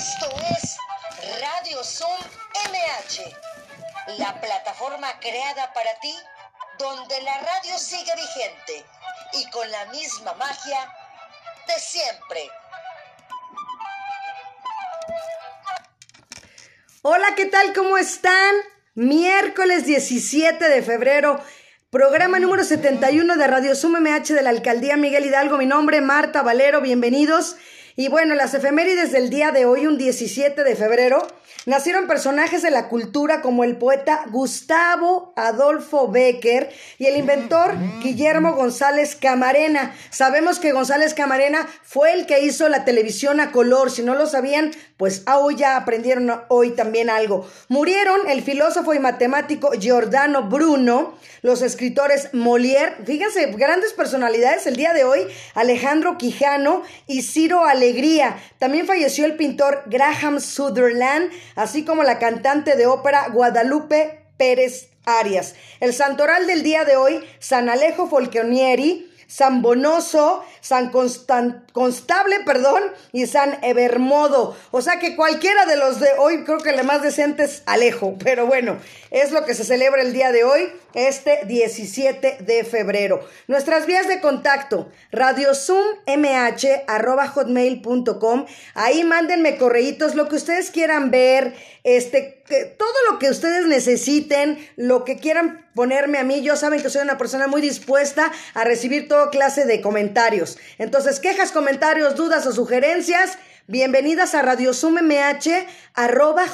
Esto es Radio Zoom MH, la plataforma creada para ti donde la radio sigue vigente y con la misma magia de siempre. Hola, ¿qué tal? ¿Cómo están? Miércoles 17 de febrero, programa número 71 de Radio Zoom MH de la Alcaldía Miguel Hidalgo. Mi nombre, Marta Valero, bienvenidos. Y bueno, las efemérides del día de hoy, un 17 de febrero, nacieron personajes de la cultura como el poeta Gustavo Adolfo Becker y el inventor Guillermo González Camarena. Sabemos que González Camarena fue el que hizo la televisión a color. Si no lo sabían, pues hoy ya aprendieron hoy también algo. Murieron el filósofo y matemático Giordano Bruno, los escritores Molière, fíjense, grandes personalidades el día de hoy, Alejandro Quijano y Ciro Alegría. También falleció el pintor Graham Sutherland, así como la cantante de ópera Guadalupe Pérez Arias. El santoral del día de hoy, San Alejo Folconieri, San Bonoso, San Constable, perdón, y San Evermodo. O sea que cualquiera de los de hoy, creo que el más decente es Alejo, pero bueno, es lo que se celebra el día de hoy, este 17 de febrero. Nuestras vías de contacto, hotmail.com ahí mándenme correitos, lo que ustedes quieran ver, este, todo lo que ustedes necesiten, lo que quieran ponerme a mí, yo saben que soy una persona muy dispuesta a recibir toda clase de comentarios. Entonces, quejas, comentarios, dudas o sugerencias, bienvenidas a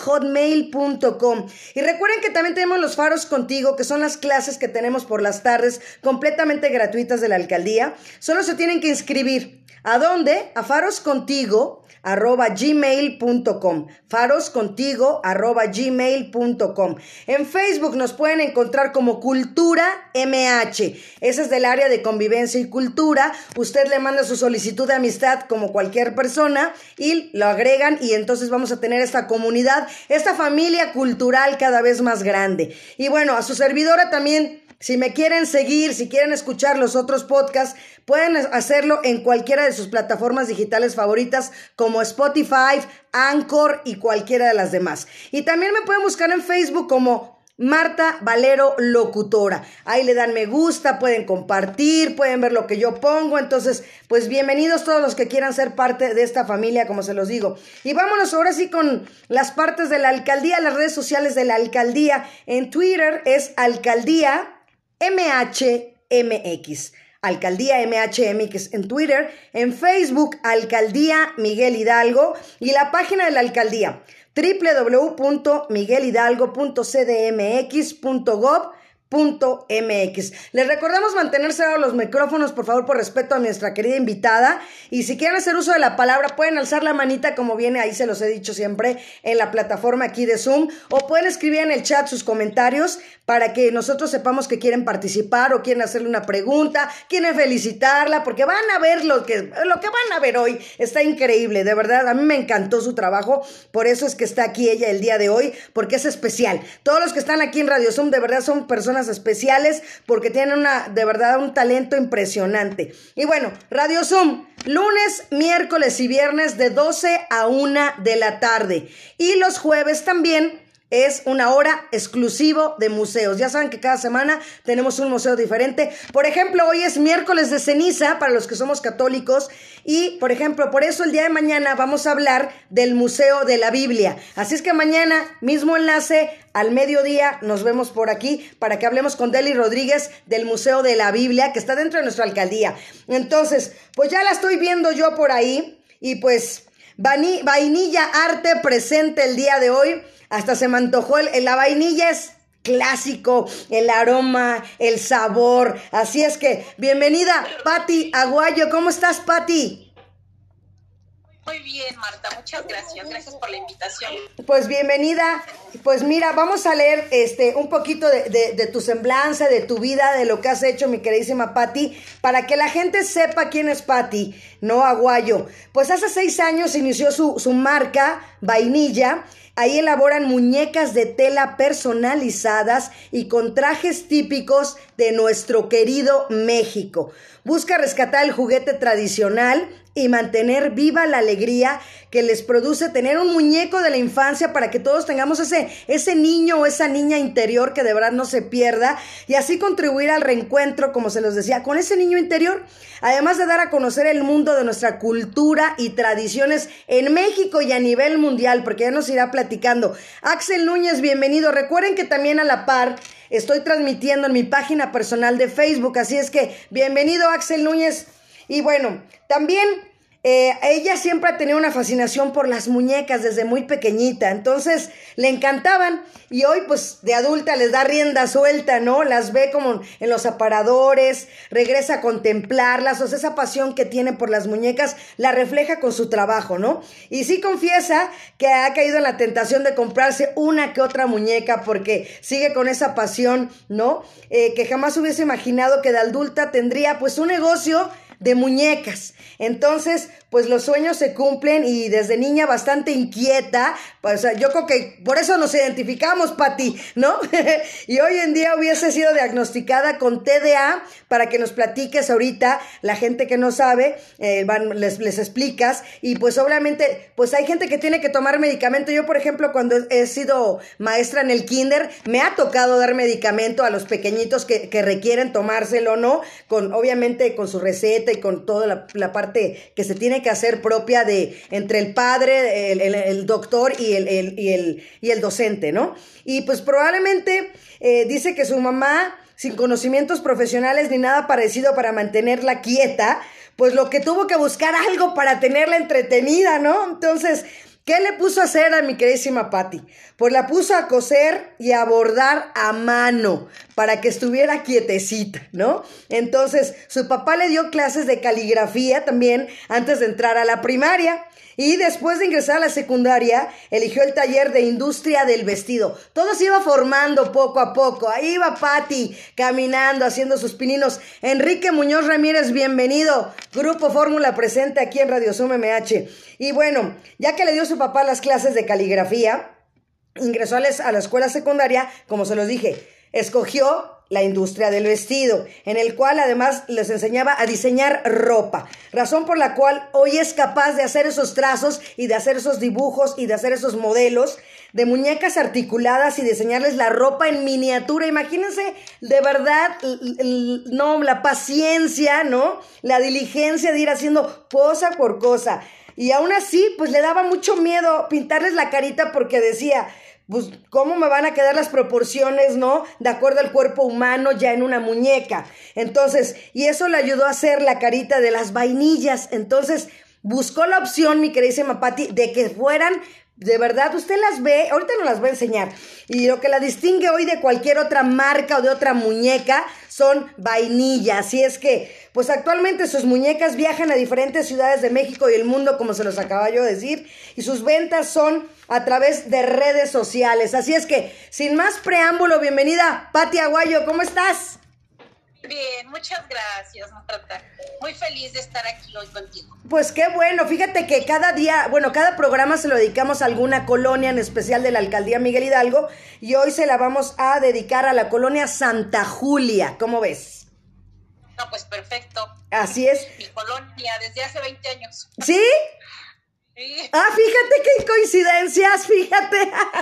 hotmail.com Y recuerden que también tenemos los faros contigo, que son las clases que tenemos por las tardes, completamente gratuitas de la alcaldía. Solo se tienen que inscribir. ¿A dónde? A faros contigo arroba gmail.com. Faroscontigo arroba gmail.com. En Facebook nos pueden encontrar como Cultura MH. Ese es del área de convivencia y cultura. Usted le manda su solicitud de amistad como cualquier persona y lo agregan y entonces vamos a tener esta comunidad, esta familia cultural cada vez más grande. Y bueno, a su servidora también si me quieren seguir, si quieren escuchar los otros podcasts, pueden hacerlo en cualquiera de sus plataformas digitales favoritas como Spotify, Anchor y cualquiera de las demás. Y también me pueden buscar en Facebook como Marta Valero Locutora. Ahí le dan me gusta, pueden compartir, pueden ver lo que yo pongo. Entonces, pues bienvenidos todos los que quieran ser parte de esta familia, como se los digo. Y vámonos ahora sí con las partes de la alcaldía, las redes sociales de la alcaldía. En Twitter es alcaldía MHMX. Alcaldía MHMX en Twitter, en Facebook Alcaldía Miguel Hidalgo y la página de la alcaldía www.miguelhidalgo.cdmx.gov MX. Les recordamos mantener cerrados los micrófonos, por favor, por respeto a nuestra querida invitada. Y si quieren hacer uso de la palabra, pueden alzar la manita, como viene ahí, se los he dicho siempre, en la plataforma aquí de Zoom. O pueden escribir en el chat sus comentarios para que nosotros sepamos que quieren participar o quieren hacerle una pregunta, quieren felicitarla, porque van a ver lo que, lo que van a ver hoy. Está increíble, de verdad. A mí me encantó su trabajo. Por eso es que está aquí ella el día de hoy, porque es especial. Todos los que están aquí en Radio Zoom, de verdad, son personas especiales porque tienen una, de verdad, un talento impresionante. Y bueno, Radio Zoom, lunes, miércoles y viernes de 12 a 1 de la tarde. Y los jueves también es una hora exclusivo de museos. Ya saben que cada semana tenemos un museo diferente. Por ejemplo, hoy es miércoles de ceniza para los que somos católicos y, por ejemplo, por eso el día de mañana vamos a hablar del Museo de la Biblia. Así es que mañana, mismo enlace, al mediodía nos vemos por aquí para que hablemos con Deli Rodríguez del Museo de la Biblia que está dentro de nuestra alcaldía. Entonces, pues ya la estoy viendo yo por ahí y pues vainilla arte presente el día de hoy. Hasta se me antojó el, la vainilla clásico, el aroma, el sabor. Así es que, bienvenida, Patti Aguayo. ¿Cómo estás, Patti? Muy bien, Marta, muchas gracias. Gracias por la invitación. Pues bienvenida. Pues mira, vamos a leer este un poquito de, tu semblanza, de tu vida, de lo que has hecho, mi queridísima Patti, para que la gente sepa quién es Patti, no Aguayo. Pues hace seis años inició su, su marca, Vainilla, Ahí elaboran muñecas de tela personalizadas y con trajes típicos de nuestro querido México. Busca rescatar el juguete tradicional y mantener viva la alegría que les produce tener un muñeco de la infancia para que todos tengamos ese, ese niño o esa niña interior que de verdad no se pierda y así contribuir al reencuentro, como se los decía, con ese niño interior, además de dar a conocer el mundo de nuestra cultura y tradiciones en México y a nivel mundial, porque ya nos irá platicando. Axel Núñez, bienvenido. Recuerden que también a la par estoy transmitiendo en mi página personal de Facebook, así es que bienvenido Axel Núñez. Y bueno, también eh, ella siempre ha tenido una fascinación por las muñecas desde muy pequeñita, entonces le encantaban y hoy pues de adulta les da rienda suelta, ¿no? Las ve como en los aparadores, regresa a contemplarlas, o sea, esa pasión que tiene por las muñecas la refleja con su trabajo, ¿no? Y sí confiesa que ha caído en la tentación de comprarse una que otra muñeca porque sigue con esa pasión, ¿no? Eh, que jamás hubiese imaginado que de adulta tendría pues un negocio de muñecas. Entonces, pues los sueños se cumplen y desde niña bastante inquieta, pues yo creo que por eso nos identificamos, Pati, ¿no? y hoy en día hubiese sido diagnosticada con TDA para que nos platiques ahorita, la gente que no sabe, eh, les, les explicas y pues obviamente, pues hay gente que tiene que tomar medicamento. Yo, por ejemplo, cuando he sido maestra en el kinder, me ha tocado dar medicamento a los pequeñitos que, que requieren tomárselo, ¿no? Con, obviamente, con su receta y con toda la, la parte que se tiene hacer propia de entre el padre, el, doctor y el, y, el, y el docente, ¿no? Y pues probablemente eh, dice que su mamá, sin conocimientos profesionales ni nada parecido para mantenerla quieta, pues lo que tuvo que buscar algo para tenerla entretenida, ¿no? Entonces, ¿Qué le puso a hacer a mi queridísima Patty? Pues la puso a coser y a bordar a mano para que estuviera quietecita, ¿no? Entonces, su papá le dio clases de caligrafía también antes de entrar a la primaria. Y después de ingresar a la secundaria, eligió el taller de industria del vestido. Todo se iba formando poco a poco. Ahí iba Patty caminando, haciendo sus pininos. Enrique Muñoz Ramírez, bienvenido. Grupo Fórmula presente aquí en Radio Sum MH. Y bueno, ya que le dio su papá las clases de caligrafía, ingresó a la escuela secundaria, como se los dije, escogió la industria del vestido, en el cual además les enseñaba a diseñar ropa, razón por la cual hoy es capaz de hacer esos trazos y de hacer esos dibujos y de hacer esos modelos de muñecas articuladas y diseñarles la ropa en miniatura. Imagínense de verdad, no, la paciencia, ¿no? La diligencia de ir haciendo cosa por cosa. Y aún así, pues le daba mucho miedo pintarles la carita porque decía, pues, ¿cómo me van a quedar las proporciones, no? De acuerdo al cuerpo humano ya en una muñeca. Entonces, y eso le ayudó a hacer la carita de las vainillas. Entonces, buscó la opción, mi queridísima Patti, de que fueran de verdad, usted las ve, ahorita no las voy a enseñar. Y lo que la distingue hoy de cualquier otra marca o de otra muñeca son vainillas. Así es que, pues actualmente sus muñecas viajan a diferentes ciudades de México y el mundo, como se los acaba yo de decir, y sus ventas son a través de redes sociales. Así es que, sin más preámbulo, bienvenida, Pati Aguayo, ¿cómo estás? Bien, muchas gracias, Marta. Muy feliz de estar aquí hoy contigo. Pues qué bueno, fíjate que cada día, bueno, cada programa se lo dedicamos a alguna colonia en especial de la alcaldía Miguel Hidalgo y hoy se la vamos a dedicar a la colonia Santa Julia. ¿Cómo ves? No, pues perfecto. Así es. Mi colonia desde hace 20 años. ¿Sí? Ah, fíjate qué coincidencias, fíjate.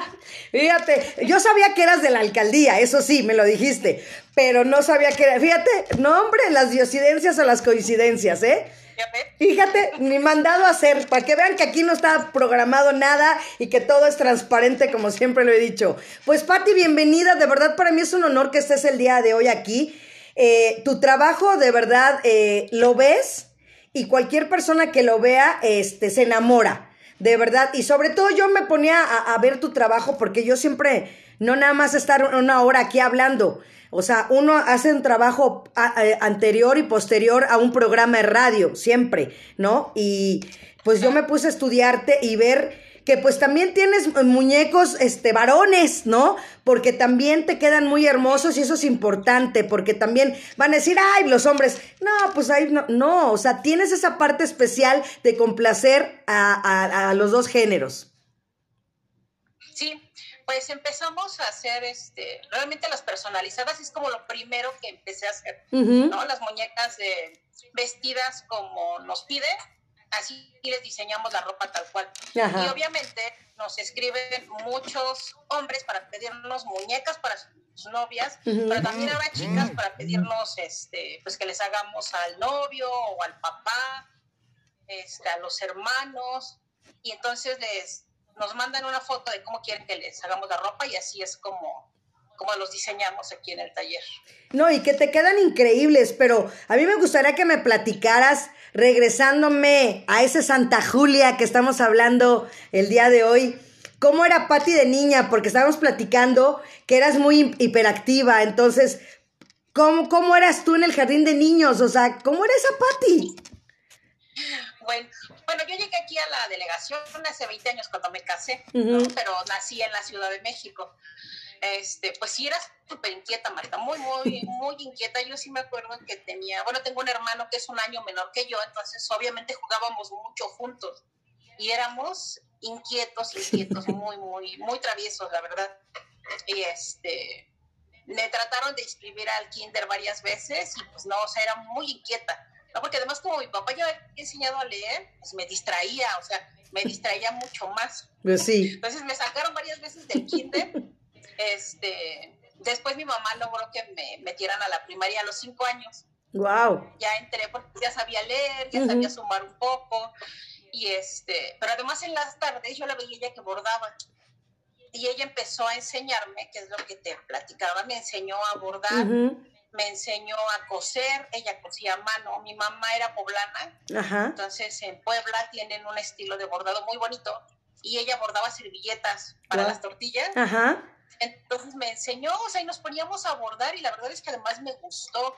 fíjate, yo sabía que eras de la alcaldía, eso sí, me lo dijiste, pero no sabía que era. Fíjate, no, hombre, las diosidencias o las coincidencias, ¿eh? Fíjate, ni mandado a hacer, para que vean que aquí no está programado nada y que todo es transparente, como siempre lo he dicho. Pues, Patti, bienvenida. De verdad, para mí es un honor que estés el día de hoy aquí. Eh, tu trabajo, de verdad, eh, ¿lo ves? Y cualquier persona que lo vea este, se enamora, de verdad. Y sobre todo yo me ponía a, ver tu trabajo porque yo siempre, no nada más estar una hora aquí hablando. O sea, uno hace un trabajo anterior y posterior a un programa de radio, siempre, ¿no? Y pues yo me puse a estudiarte y ver que pues también tienes muñecos este varones, ¿no? Porque también te quedan muy hermosos y eso es importante, porque también van a decir, "Ay, los hombres, no, pues ahí no, no, o sea, tienes esa parte especial de complacer a, a, a los dos géneros." Sí, pues empezamos a hacer, este, realmente las personalizadas es como lo primero que empecé a hacer, ¿no? Las muñecas de, vestidas como nos pide, así les diseñamos la ropa tal cual. Y obviamente nos escriben muchos hombres para pedirnos muñecas para sus novias, pero también habrá chicas para pedirnos, este, pues que les hagamos al novio o al papá, este, a los hermanos, y entonces les nos mandan una foto de cómo quieren que les hagamos la ropa y así es como, como los diseñamos aquí en el taller. No, y que te quedan increíbles, pero a mí me gustaría que me platicaras, regresándome a ese Santa Julia que estamos hablando el día de hoy, ¿cómo era Patti de niña? Porque estábamos platicando que eras muy hiperactiva, entonces, ¿cómo, cómo eras tú en el jardín de niños? O sea, ¿cómo era esa Patti? Bueno, bueno, yo llegué aquí a la delegación hace 20 años cuando me casé, pero nací en la Ciudad de México. Este, pues sí era súper inquieta, Marta, muy, muy, muy inquieta. Yo sí me acuerdo que tenía, bueno, tengo un hermano que es un año menor que yo, entonces obviamente jugábamos mucho juntos y éramos inquietos, inquietos, muy, muy, muy traviesos, la verdad. Y este, me trataron de inscribir al kinder varias veces y pues no, o sea, era muy inquieta no, porque además como mi papá ya había enseñado a leer, pues me distraía, o sea, me distraía mucho más. Pues sí. Entonces me sacaron varias veces del kinder. Este, después mi mamá logró que me metieran a la primaria a los cinco años. Wow. Ya entré porque ya sabía leer, ya sabía sumar un poco. Y este, pero además en las tardes yo la veía ella que bordaba. Y ella empezó a enseñarme, que es lo que te platicaba, me enseñó a bordar me enseñó a coser, ella cosía a mano, mi mamá era poblana, entonces en Puebla tienen un estilo de bordado muy bonito y ella bordaba servilletas para las tortillas. Entonces me enseñó, o sea, y nos poníamos a bordar y la verdad es que además me gustó,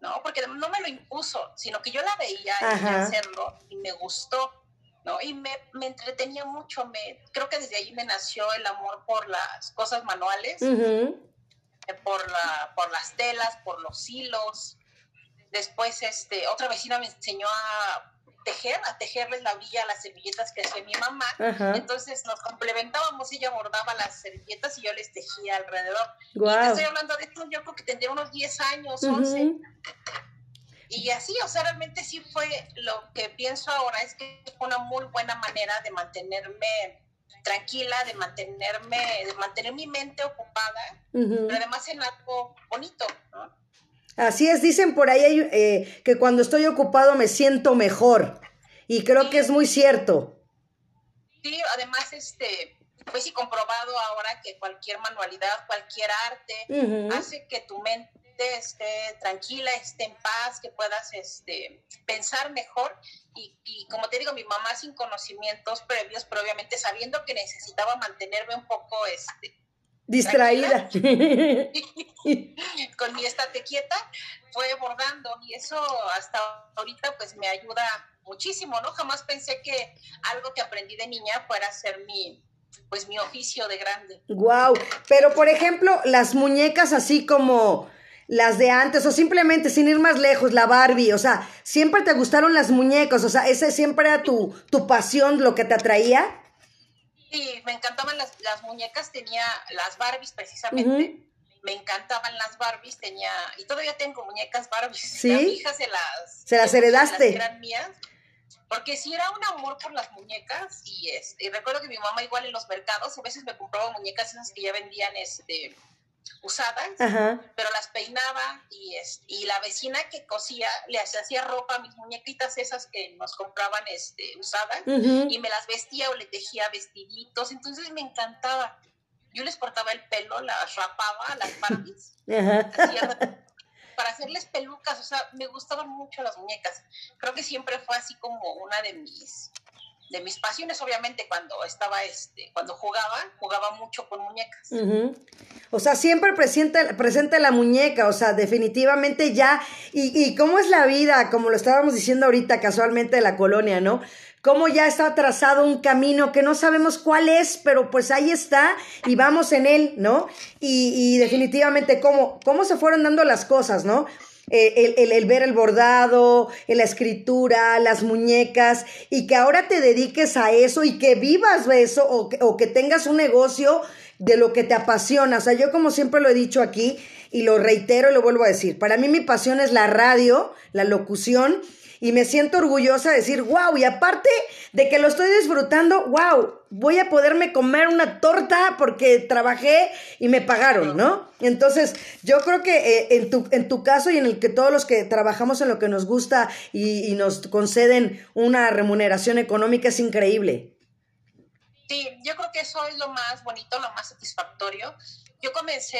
¿no? Porque no me lo impuso, sino que yo la veía hacerlo y me gustó. ¿no? Y me, me, entretenía mucho, me, creo que desde ahí me nació el amor por las cosas manuales por, la, por las telas, por los hilos. Después, este, otra vecina me enseñó a tejer, a tejerles la orilla a las servilletas que hacía mi mamá. Entonces nos complementábamos, ella bordaba las servilletas y yo les tejía alrededor. Y te estoy hablando de esto, yo creo que tendría unos 10 años, 11. Y así, o sea, realmente sí fue lo que pienso ahora, es que fue una muy buena manera de mantenerme tranquila, de mantenerme, de mantener mi mente ocupada, pero además en algo bonito, Así es, dicen por ahí eh, que cuando estoy ocupado me siento mejor y creo que es muy cierto. Sí, además, este, pues sí, comprobado ahora que cualquier manualidad, cualquier arte hace que tu mente esté tranquila, esté en paz, que puedas este, pensar mejor. Y, como te digo, mi mamá sin conocimientos previos, pero obviamente sabiendo que necesitaba mantenerme un poco este, distraída. con mi estate quieta, fue bordando y eso hasta ahorita pues me ayuda muchísimo, ¿no? Jamás pensé que algo que aprendí de niña fuera a ser mi, pues mi oficio de grande. Wow, pero por ejemplo, las muñecas así como las de antes, o simplemente sin ir más lejos, la Barbie, o sea, siempre te gustaron las muñecas, o sea, ese siempre era tu, tu pasión, lo que te atraía. Sí, me encantaban las, las muñecas, tenía las Barbies precisamente. Me encantaban las Barbies, tenía, y todavía tengo muñecas Barbies. Sí. A mi hija se las. Se las heredaste. eran mías. Porque sí era un amor por las muñecas, y, es, y recuerdo que mi mamá, igual en los mercados, a veces me compraba muñecas esas que ya vendían este usadas, pero las peinaba y, es, y la vecina que cosía le hacía ropa a mis muñequitas esas que nos compraban este, usadas y me las vestía o le tejía vestiditos, entonces me encantaba. Yo les cortaba el pelo, las rapaba a las Barbies para hacerles pelucas, o sea, me gustaban mucho las muñecas. Creo que siempre fue así como una de mis de mis pasiones, obviamente, cuando estaba, este, cuando jugaba, jugaba mucho con muñecas. O sea, siempre presente, presente la muñeca, o sea, definitivamente ya. Y, y cómo es la vida, como lo estábamos diciendo ahorita casualmente de la colonia, ¿no? Cómo ya está trazado un camino que no sabemos cuál es, pero pues ahí está y vamos en él, ¿no? Y, y definitivamente cómo, cómo se fueron dando las cosas, ¿no? Eh, el, ver el bordado, la escritura, las muñecas, y que ahora te dediques a eso y que vivas eso o que, o que tengas un negocio de lo que te apasiona. O sea, yo como siempre lo he dicho aquí y lo reitero y lo vuelvo a decir, para mí mi pasión es la radio, la locución, y me siento orgullosa de decir, wow, y aparte de que lo estoy disfrutando, wow, voy a poderme comer una torta porque trabajé y me pagaron, ¿no? Entonces, yo creo que eh, en, tu, en tu caso y en el que todos los que trabajamos en lo que nos gusta y, nos conceden una remuneración económica es increíble. Sí, yo creo que eso es lo más bonito, lo más satisfactorio. Yo comencé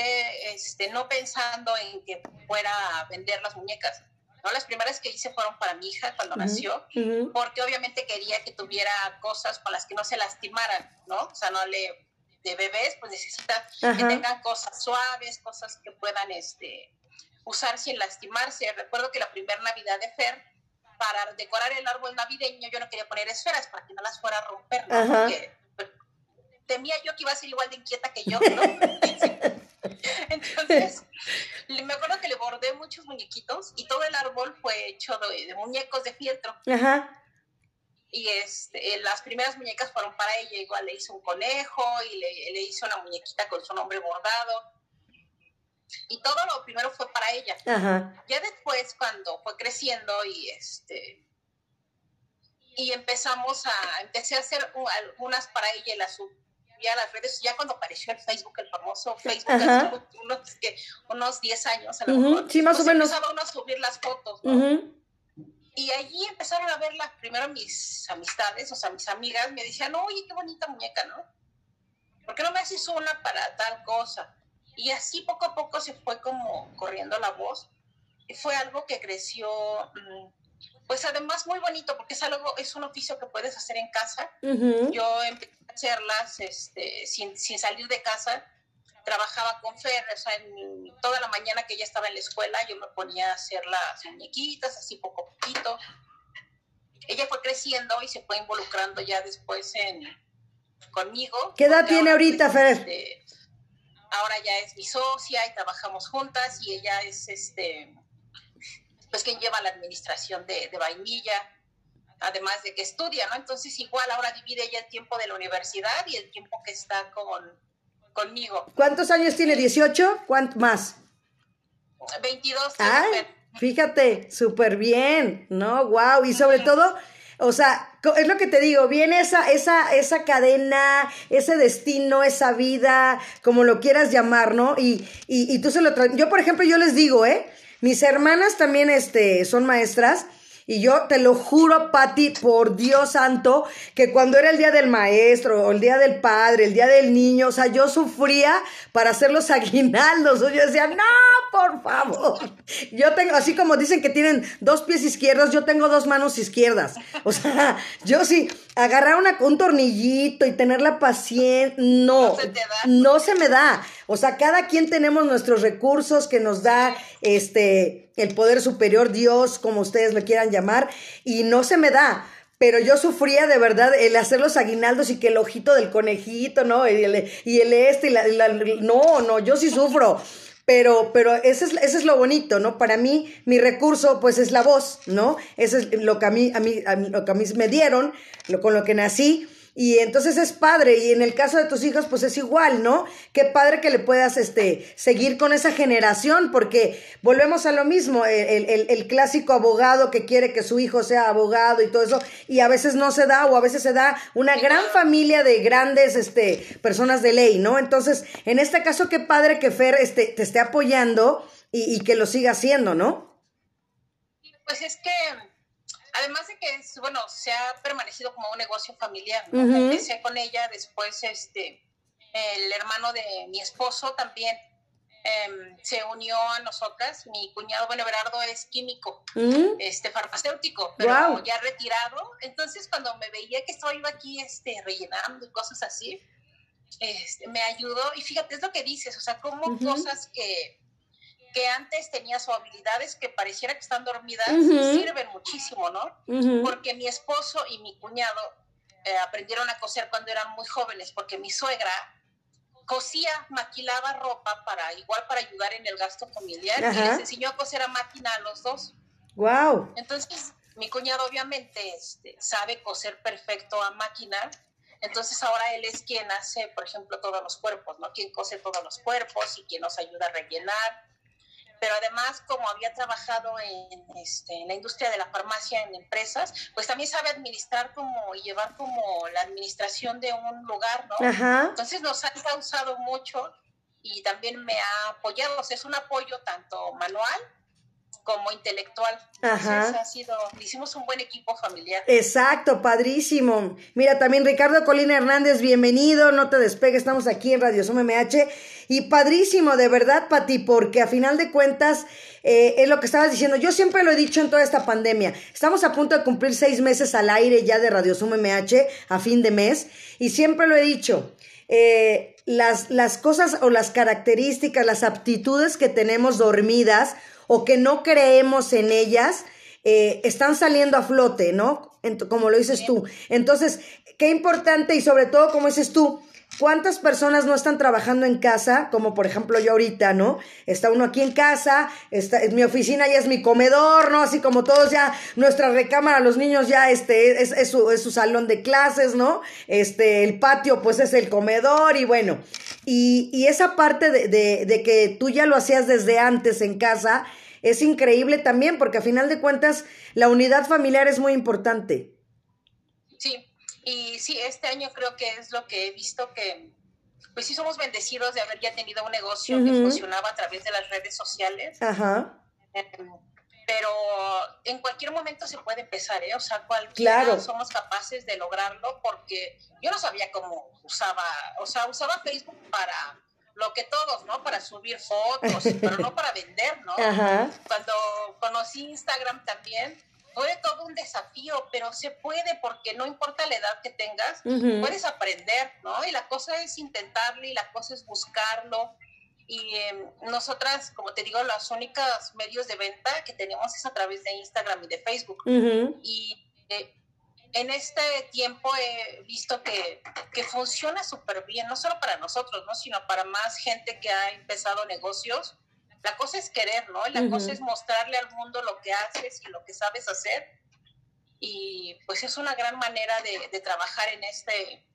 este, no pensando en que fuera a vender las muñecas las primeras que hice fueron para mi hija cuando nació, porque obviamente quería que tuviera cosas con las que no se lastimaran, ¿no? O sea, no le de bebés, pues necesita que tengan cosas suaves, cosas que puedan este, usar sin lastimarse. Recuerdo que la primera Navidad de Fer, para decorar el árbol navideño, yo no quería poner esferas para que no las fuera a romper, ¿no? Porque pues, temía yo que iba a ser igual de inquieta que yo, ¿no? Entonces, me acuerdo que le bordé muchos muñequitos y todo el árbol fue hecho de, muñecos de fieltro. Ajá. Y este, las primeras muñecas fueron para ella, igual le hice un conejo y le, le hice una muñequita con su nombre bordado. Y todo lo primero fue para ella. Ajá. Ya después, cuando fue creciendo y este y empezamos a, empecé a hacer algunas para ella las ya las redes, ya cuando apareció el Facebook, el famoso Facebook, hace unos, unos 10 años a lo mejor, sí, más o menos. empezaron a subir las fotos, Y allí empezaron a ver las, primero mis amistades, o sea, mis amigas, me decían, oye, qué bonita muñeca, ¿no? ¿Por qué no me haces una para tal cosa? Y así poco a poco se fue como corriendo la voz. Y fue algo que creció, mm, pues además muy bonito, porque es algo, es un oficio que puedes hacer en casa. Yo empecé hacerlas este, sin, sin salir de casa. Trabajaba con Fer, o sea, en, toda la mañana que ella estaba en la escuela, yo me ponía a hacer las muñequitas, así poco a poquito. Ella fue creciendo y se fue involucrando ya después en, conmigo. ¿Qué edad tiene ahorita, Fer? Este, ahora ya es mi socia y trabajamos juntas y ella es este pues quien lleva la administración de, de vainilla además de que estudia, ¿no? Entonces igual ahora divide ella el tiempo de la universidad y el tiempo que está con, conmigo. ¿Cuántos años tiene? ¿18? ¿Cuánto más? 22. Ay, fíjate, súper bien, ¿no? Wow, y sobre todo... O sea, es lo que te digo, viene esa, esa, esa cadena, ese destino, esa vida, como lo quieras llamar, ¿no? Y, y, y tú se lo traes. Yo, por ejemplo, yo les digo, ¿eh? Mis hermanas también este, son maestras y yo te lo juro, Patti, por Dios santo, que cuando era el día del maestro, o el día del padre, el día del niño, o sea, yo sufría para hacer los aguinaldos. Yo decía, no, por favor. Yo tengo, así como dicen que tienen dos pies izquierdos, yo tengo dos manos izquierdas. O sea, yo sí, agarrar una, un tornillito y tener la paciencia, no, no se, no se me da. O sea, cada quien tenemos nuestros recursos que nos da este el poder superior, Dios, como ustedes lo quieran llamar, y no se me da. Pero yo sufría de verdad el hacer los aguinaldos y que el ojito del conejito, ¿no? Y el, y el este, y la, no, no, yo sí sufro. Pero, pero ese es, ese es lo bonito, ¿no? Para mí, mi recurso, pues, es la voz, ¿no? Eso es lo que a mí, a mí, a lo que a mí me dieron, lo, con lo que nací. Y entonces es padre, y en el caso de tus hijos, pues es igual, ¿no? Qué padre que le puedas este, seguir con esa generación, porque volvemos a lo mismo, el, clásico abogado que quiere que su hijo sea abogado y todo eso, y a veces no se da, o a veces se da una gran familia de grandes este, personas de ley, ¿no? Entonces, en este caso, qué padre que Fer este, te esté apoyando y, y que lo siga haciendo, ¿no? Pues es que además de que, bueno, se ha permanecido como un negocio familiar. Empecé con ella, después este, el hermano de mi esposo también em, se unió a nosotras. Mi cuñado, bueno, Berardo es químico, mm. este, farmacéutico, pero ya retirado. Entonces, cuando me veía que estaba iba aquí este, rellenando y cosas así, este, me ayudó. Y fíjate, es lo que dices, o sea, como cosas que que antes tenía sus habilidades que pareciera que están dormidas, sirven muchísimo, ¿no? Porque mi esposo y mi cuñado eh, aprendieron a coser cuando eran muy jóvenes, porque mi suegra cosía, maquilaba ropa para igual para ayudar en el gasto familiar y les enseñó a coser a máquina a los dos. Wow. Entonces, mi cuñado obviamente este, sabe coser perfecto a máquina. Entonces ahora él es quien hace, por ejemplo, todos los cuerpos, ¿no? Quien cose todos los cuerpos y quien nos ayuda a rellenar pero además como había trabajado en, este, en la industria de la farmacia en empresas, pues también sabe administrar como y llevar como la administración de un lugar, ¿no? Entonces nos ha causado mucho y también me ha apoyado, o sea, es un apoyo tanto manual como intelectual. Ajá. ha sido, hicimos un buen equipo familiar. Exacto, padrísimo. Mira, también Ricardo Colina Hernández, bienvenido, no te despegues, estamos aquí en Radio Sum MH. Y padrísimo, de verdad, Pati, porque a final de cuentas eh, es lo que estabas diciendo. Yo siempre lo he dicho en toda esta pandemia. Estamos a punto de cumplir seis meses al aire ya de Radio Sum MH a fin de mes. Y siempre lo he dicho. Eh, las, las cosas o las características, las aptitudes que tenemos dormidas o que no creemos en ellas, eh, están saliendo a flote, ¿no? como lo dices tú. Entonces, qué importante y sobre todo, como dices tú, ¿Cuántas personas no están trabajando en casa? Como por ejemplo yo ahorita, ¿no? Está uno aquí en casa, está, mi oficina ya es mi comedor, ¿no? Así como todos ya, nuestra recámara, los niños ya, este, es, su, salón de clases, ¿no? Este, el patio pues es el comedor y bueno. Y, esa parte de, de que tú ya lo hacías desde antes en casa, es increíble también porque a final de cuentas la unidad familiar es muy importante. Y sí, este año creo que es lo que he visto que, pues sí somos bendecidos de haber ya tenido un negocio que funcionaba a través de las redes sociales. Ajá. Em, pero en cualquier momento se puede empezar, ¿eh? O sea, cualquiera claro. somos capaces de lograrlo porque yo no sabía cómo usaba, o sea, usaba Facebook para lo que todos, ¿no? Para subir fotos, pero no para vender, ¿no? Ajá. Cuando conocí Instagram también, fue todo un desafío, pero se puede porque no importa la edad que tengas, puedes aprender, ¿no? Y la cosa es intentarlo y la cosa es buscarlo. Y em, nosotras, como te digo, los únicos medios de venta que tenemos es a través de Instagram y de Facebook. Y eh, en este tiempo he visto que, que funciona súper bien, no solo para nosotros, ¿no? sino para más gente que ha empezado negocios la cosa es querer, ¿no? La cosa es mostrarle al mundo lo que haces y lo que sabes hacer. Y pues es una gran manera de, trabajar en este,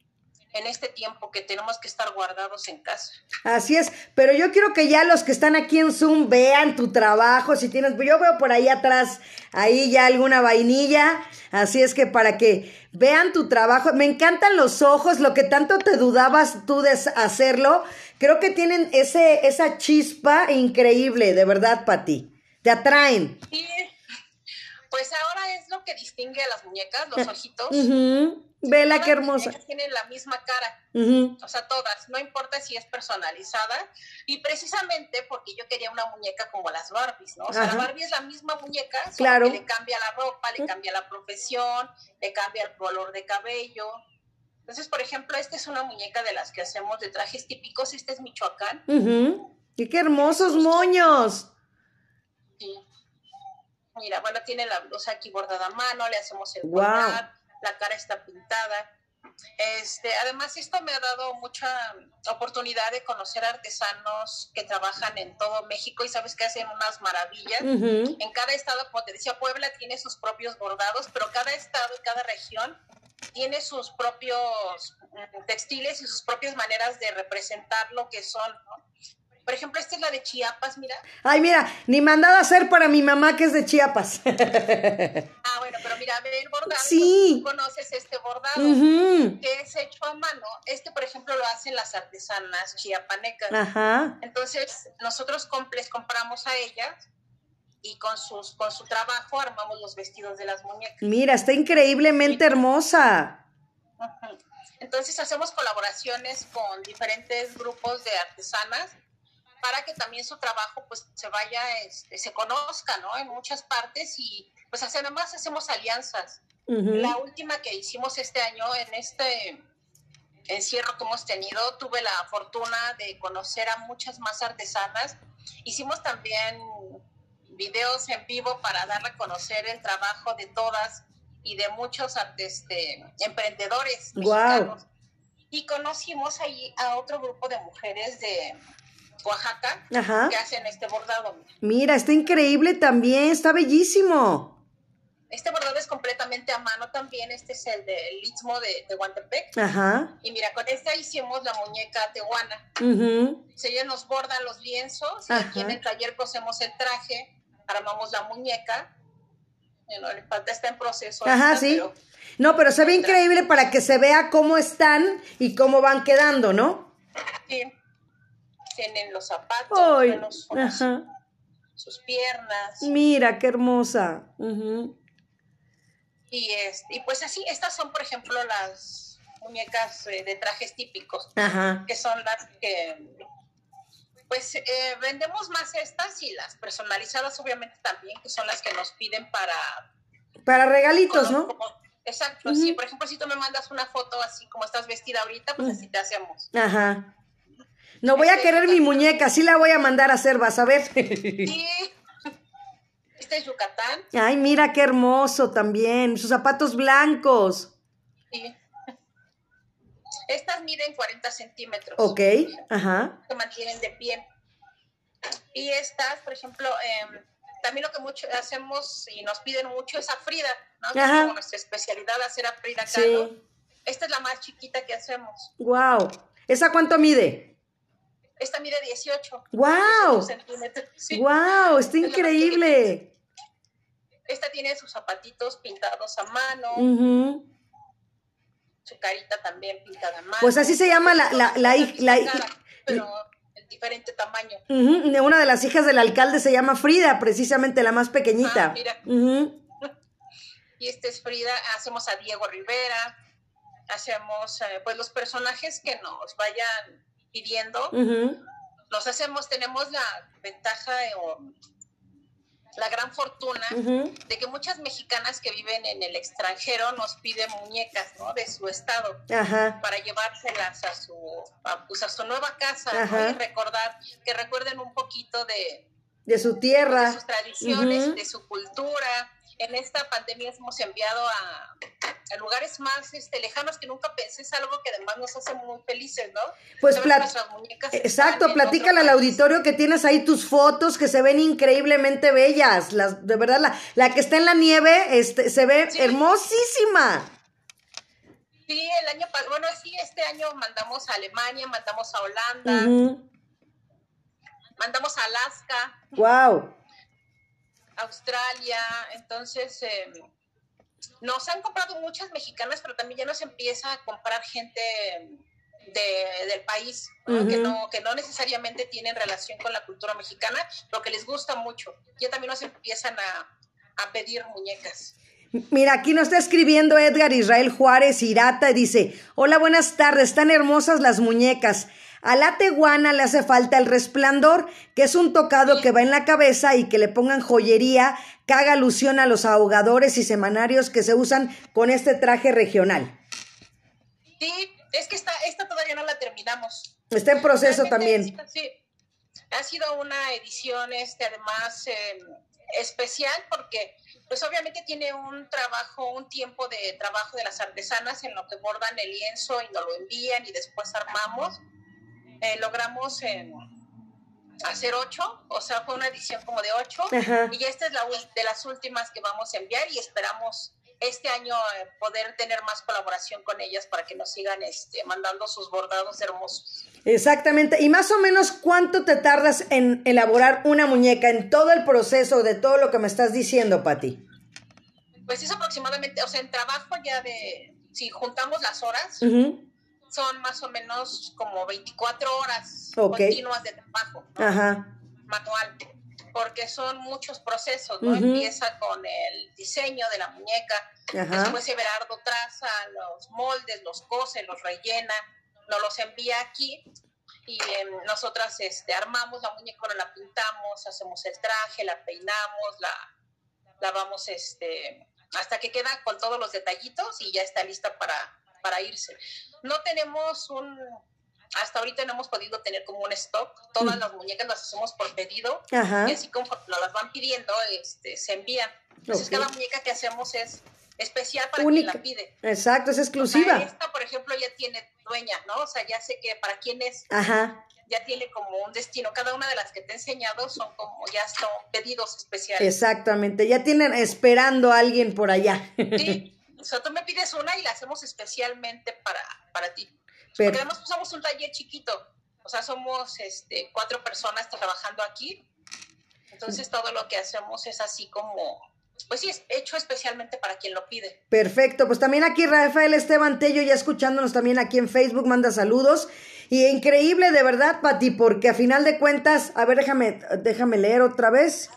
en este tiempo que tenemos que estar guardados en casa. Así es, pero yo quiero que ya los que están aquí en Zoom vean tu trabajo, si tienes, yo veo por ahí atrás, ahí ya alguna vainilla, así es que para que vean tu trabajo, me encantan los ojos, lo que tanto te dudabas tú de hacerlo, creo que tienen ese, esa chispa increíble, de verdad, Pati. Te atraen. Sí, pues ahora es lo que distingue a las muñecas, los ojitos. Vela, qué hermosa. Tienen la misma cara, o sea, todas, no importa si es personalizada. Y precisamente porque yo quería una muñeca como las Barbies, ¿no? O sea, la Barbie es la misma muñeca, solo claro. que le cambia la ropa, le cambia la profesión, le cambia el color de cabello. Entonces, por ejemplo, esta es una muñeca de las que hacemos de trajes típicos. Este es Michoacán. ¡Y qué hermosos moños! Sí. Mira, bueno, tiene la blusa aquí bordada a mano, le hacemos el bordar, la cara está pintada. Este, además, esto me ha dado mucha oportunidad de conocer artesanos que trabajan en todo México y sabes que hacen unas maravillas. En cada estado, como te decía, Puebla tiene sus propios bordados, pero cada estado y cada región tiene sus propios mm, textiles y sus propias maneras de representar lo que son, Por ejemplo, esta es la de Chiapas, mira. Ay, mira, ni mandado a hacer para mi mamá que es de Chiapas. ah, bueno, pero mira, ve el bordado. Sí. Tú conoces este bordado que es hecho a mano. Este, por ejemplo, lo hacen las artesanas chiapanecas. Ajá. Entonces, nosotros les compramos a ellas y con, sus, con su trabajo armamos los vestidos de las muñecas. Mira, está increíblemente hermosa. Entonces hacemos colaboraciones con diferentes grupos de artesanas para que también su trabajo pues se vaya, este, se conozca, ¿no? En muchas partes y pues además hacemos alianzas. La última que hicimos este año en este encierro que hemos tenido, tuve la fortuna de conocer a muchas más artesanas. Hicimos también videos en vivo para dar a conocer el trabajo de todas y de muchos este, emprendedores mexicanos. y conocimos ahí a otro grupo de mujeres de Oaxaca Ajá. que hacen este bordado. Mira, está increíble también, está bellísimo. Este bordado es completamente a mano también, este es el del Istmo de, de Guantepec. Ajá. Y mira, con esta hicimos la muñeca tehuana. ujú. Se ellas nos bordan los lienzos y aquí en el taller cosemos el traje, armamos la muñeca. Bueno, está en proceso. Ajá, sí. pero No, pero se ve increíble para que se vea cómo están y cómo van quedando, ¿no? sí. Tienen los zapatos, sus piernas. Mira, qué hermosa. Ujú. Y, este, y pues así, estas son, por ejemplo, las muñecas eh, de trajes típicos, Ajá. que son las que, pues eh, vendemos más estas y las personalizadas obviamente también, que son las que nos piden para... Para regalitos, ¿no? como- exacto, Ujú. sí, por ejemplo, si tú me mandas una foto así como estás vestida ahorita, pues así te hacemos. Ajá. No voy a querer mi muñeca, sí la voy a mandar a hacer, vas a ver. Sí, este es Yucatán, Ay, mira qué hermoso también. Sus zapatos blancos. sí. Estas miden 40 centímetros. Ok, ajá. se mantienen de pie. Y estas, por ejemplo, eh, también lo que mucho hacemos y nos piden mucho es a Frida, ¿no? Que es Ajá. como nuestra especialidad hacer a Frida Sí. Kahlo. Esta es la más chiquita que hacemos. Wow. ¿Esa cuánto mide? Esta mide 18. ¡Guau! 18 centímetros, sí. Wow, está Es increíble. Esta tiene sus zapatitos pintados a mano, su carita también pintada a mano. Pues así se llama la- la- la la cara, pero en diferente tamaño. Ujú, Una de las hijas del alcalde se llama Frida, precisamente la más pequeñita. Ah, mira. Y este es Frida, hacemos a Diego Rivera, hacemos eh, pues los personajes que nos vayan pidiendo, Ujú. los hacemos, tenemos la ventaja eh, o la gran fortuna de que muchas mexicanas que viven en el extranjero nos piden muñecas ¿no? de su estado Ajá. para llevárselas a su, a, pues, a su nueva casa y recordar, que recuerden un poquito de, De su de tierra. sus tradiciones, de su cultura. En esta pandemia hemos enviado a, a lugares más este, lejanos que nunca pensé, es algo que además nos hace muy felices, ¿no? Pues Exacto, platícale al auditorio que tienes ahí tus fotos que se ven increíblemente bellas. Las, de verdad, la, la que está en la nieve este, se ve Sí. hermosísima. Sí, el año pasado, bueno, sí, este año mandamos a Alemania, mandamos a Holanda, mandamos a Alaska, Wow. Australia, entonces eh, nos han comprado muchas mexicanas, pero también ya nos empieza a comprar gente de- del país, ¿no? que, no, que no necesariamente tienen relación con la cultura mexicana, pero que les gusta mucho. Ya también nos empiezan a, a pedir muñecas. Mira, aquí nos está escribiendo Edgar Israel Juárez Irata y dice, hola, buenas tardes, están hermosas las muñecas. A la teguana le hace falta el resplandor, que es un tocado que va en la cabeza y que le pongan joyería que haga alusión a los ahogadores y semanarios que se usan con este traje regional. Sí, es que esta, esta todavía no la terminamos. Está en proceso Realmente, también. Sí, ha sido una edición, este, además, eh, especial porque, pues obviamente tiene un trabajo, un tiempo de trabajo de las artesanas en lo que bordan el lienzo y nos lo envían y después armamos. Eh, logramos eh, hacer ocho, o sea, fue una edición como de ocho Ajá. y esta es la de las últimas que vamos a enviar y esperamos este año eh, poder tener más colaboración con ellas para que nos sigan este, mandando sus bordados hermosos. Exactamente. ¿Y más o menos cuánto te tardas en elaborar una muñeca en todo el proceso de todo lo que me estás diciendo, Pati? Pues es aproximadamente, o sea, en trabajo ya de, si juntamos las horas. Son más o menos como 24 horas Ok. continuas de trabajo, ¿no? Ajá. manual, porque son muchos procesos, ¿no? Ujú. Empieza con el diseño de la muñeca, Ajá. después Everardo traza los moldes, los cose, los rellena, nos los envía aquí y em, nosotras este, armamos la muñeca, bueno, la pintamos, hacemos el traje, la peinamos, la, la vamos este, hasta que queda con todos los detallitos y ya está lista para, para irse. No tenemos un, hasta ahorita no hemos podido tener como un stock, todas Mm. las muñecas las hacemos por pedido Ajá. y así como nos las van pidiendo, este, se envían. Entonces Ok. cada muñeca que hacemos es especial para Única. quien la pide. Exacto, es O sea, exclusiva. esta, por ejemplo, ya tiene dueña, ¿no? O sea, ya sé que para quién es. Ajá. Ya tiene como un destino. Cada una de las que te he enseñado son como, ya son pedidos especiales. Exactamente. Ya tienen esperando a alguien por allá. Sí. O sea, tú me pides una y la hacemos especialmente para, para ti. Porque además pues, somos un taller chiquito. O sea, somos este, cuatro personas trabajando aquí. Entonces todo lo que hacemos es así como pues sí, es hecho especialmente para quien lo pide. Perfecto, pues también aquí Rafael Esteban Tello ya escuchándonos también aquí en Facebook, manda saludos. Y increíble de verdad, Pati, porque a final de cuentas, a ver, déjame, déjame leer otra vez.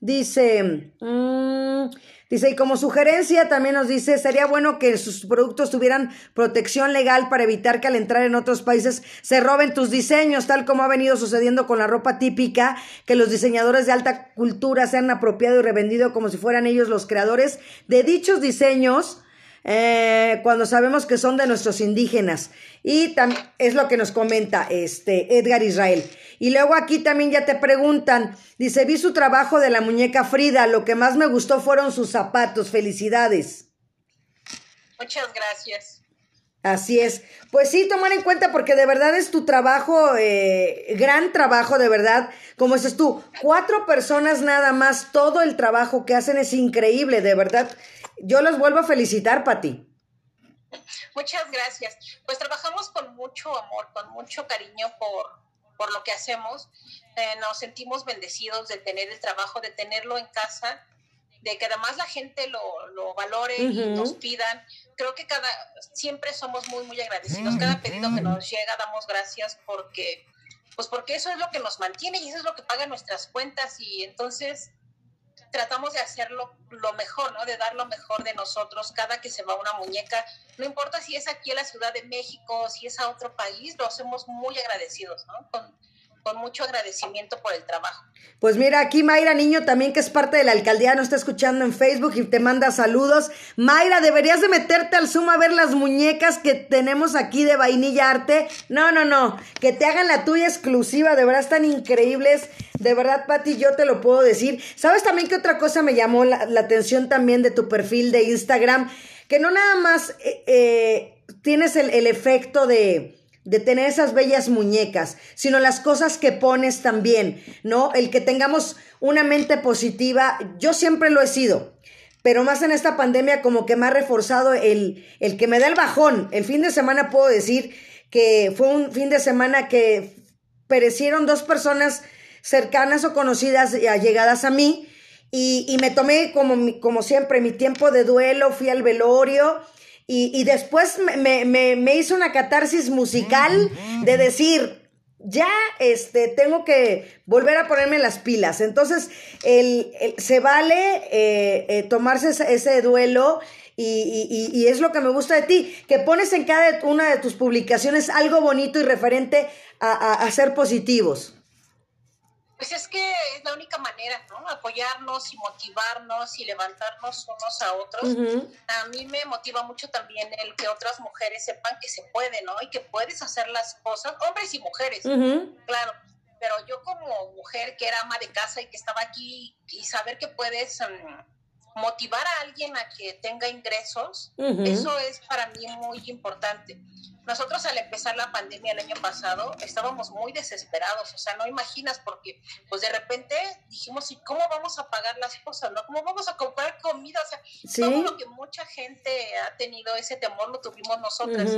Dice, mmm, Dice, y como sugerencia también nos dice, sería bueno que sus productos tuvieran protección legal para evitar que al entrar en otros países se roben tus diseños, tal como ha venido sucediendo con la ropa típica, que los diseñadores de alta cultura se han apropiado y revendido como si fueran ellos los creadores de dichos diseños eh, cuando sabemos que son de nuestros indígenas. Y es lo que nos comenta este Edgar Israel. Y luego aquí también ya te preguntan, dice, vi su trabajo de la muñeca Frida, lo que más me gustó fueron sus zapatos, felicidades. Muchas gracias. Así es. Pues sí, tomar en cuenta porque de verdad es tu trabajo, eh, gran trabajo, de verdad. Como dices tú, cuatro personas nada más, todo el trabajo que hacen es increíble, de verdad. Yo los vuelvo a felicitar, Pati. Muchas gracias. Pues trabajamos con mucho amor, con mucho cariño por, por lo que hacemos. Eh, nos sentimos bendecidos de tener el trabajo, de tenerlo en casa, de que además la gente lo, lo valore y nos pidan. Creo que cada siempre somos muy, muy agradecidos. Cada pedido que nos llega damos gracias porque, pues porque eso es lo que nos mantiene y eso es lo que paga nuestras cuentas y entonces tratamos de hacerlo lo mejor, ¿no? De dar lo mejor de nosotros cada que se va una muñeca. No importa si es aquí en la Ciudad de México, si es a otro país, lo hacemos muy agradecidos, ¿no? Con, con mucho agradecimiento por el trabajo. Pues mira, aquí Mayra Niño también, que es parte de la alcaldía, nos está escuchando en Facebook y te manda saludos. Mayra, deberías de meterte al Zoom a ver las muñecas que tenemos aquí de Vainilla Arte. No, no, no, que te hagan la tuya exclusiva, de verdad están increíbles. De verdad, Pati, yo te lo puedo decir. ¿Sabes también que otra cosa me llamó la, atención también de tu perfil de Instagram? Que no nada más eh, eh, tienes el efecto de de tener esas bellas muñecas, sino las cosas que pones también, ¿no? El que tengamos una mente positiva, yo siempre lo he sido, pero más en esta pandemia como que me ha reforzado el, el que me da el bajón. El fin de semana puedo decir que fue un fin de semana que perecieron dos personas cercanas o conocidas y allegadas a mí y, y me tomé como, como siempre mi tiempo de duelo, fui al velorio y, y después me, me, me, hizo una catarsis musical de decir, ya este, tengo que volver a ponerme las pilas. Entonces, el, se vale eh, eh, tomarse ese, duelo. Y, y, y, es lo que me gusta de ti, que pones en cada una de tus publicaciones algo bonito y referente a, a, a ser positivos. Pues es que es la única manera, ¿no? Apoyarnos y motivarnos y levantarnos unos a otros. A mí me motiva mucho también el que otras mujeres sepan que se puede, ¿no? Y que puedes hacer las cosas, hombres y mujeres, claro. Pero yo como mujer que era ama de casa y que estaba aquí y saber que puedes mm, motivar a alguien a que tenga ingresos, eso es para mí muy importante. Nosotros al empezar la pandemia el año pasado estábamos muy desesperados, o sea, no imaginas porque pues de repente dijimos, ¿y cómo vamos a pagar las cosas? ¿No? ¿Cómo vamos a comprar comida? O sea, todo lo que mucha gente ha tenido ese temor lo tuvimos nosotras.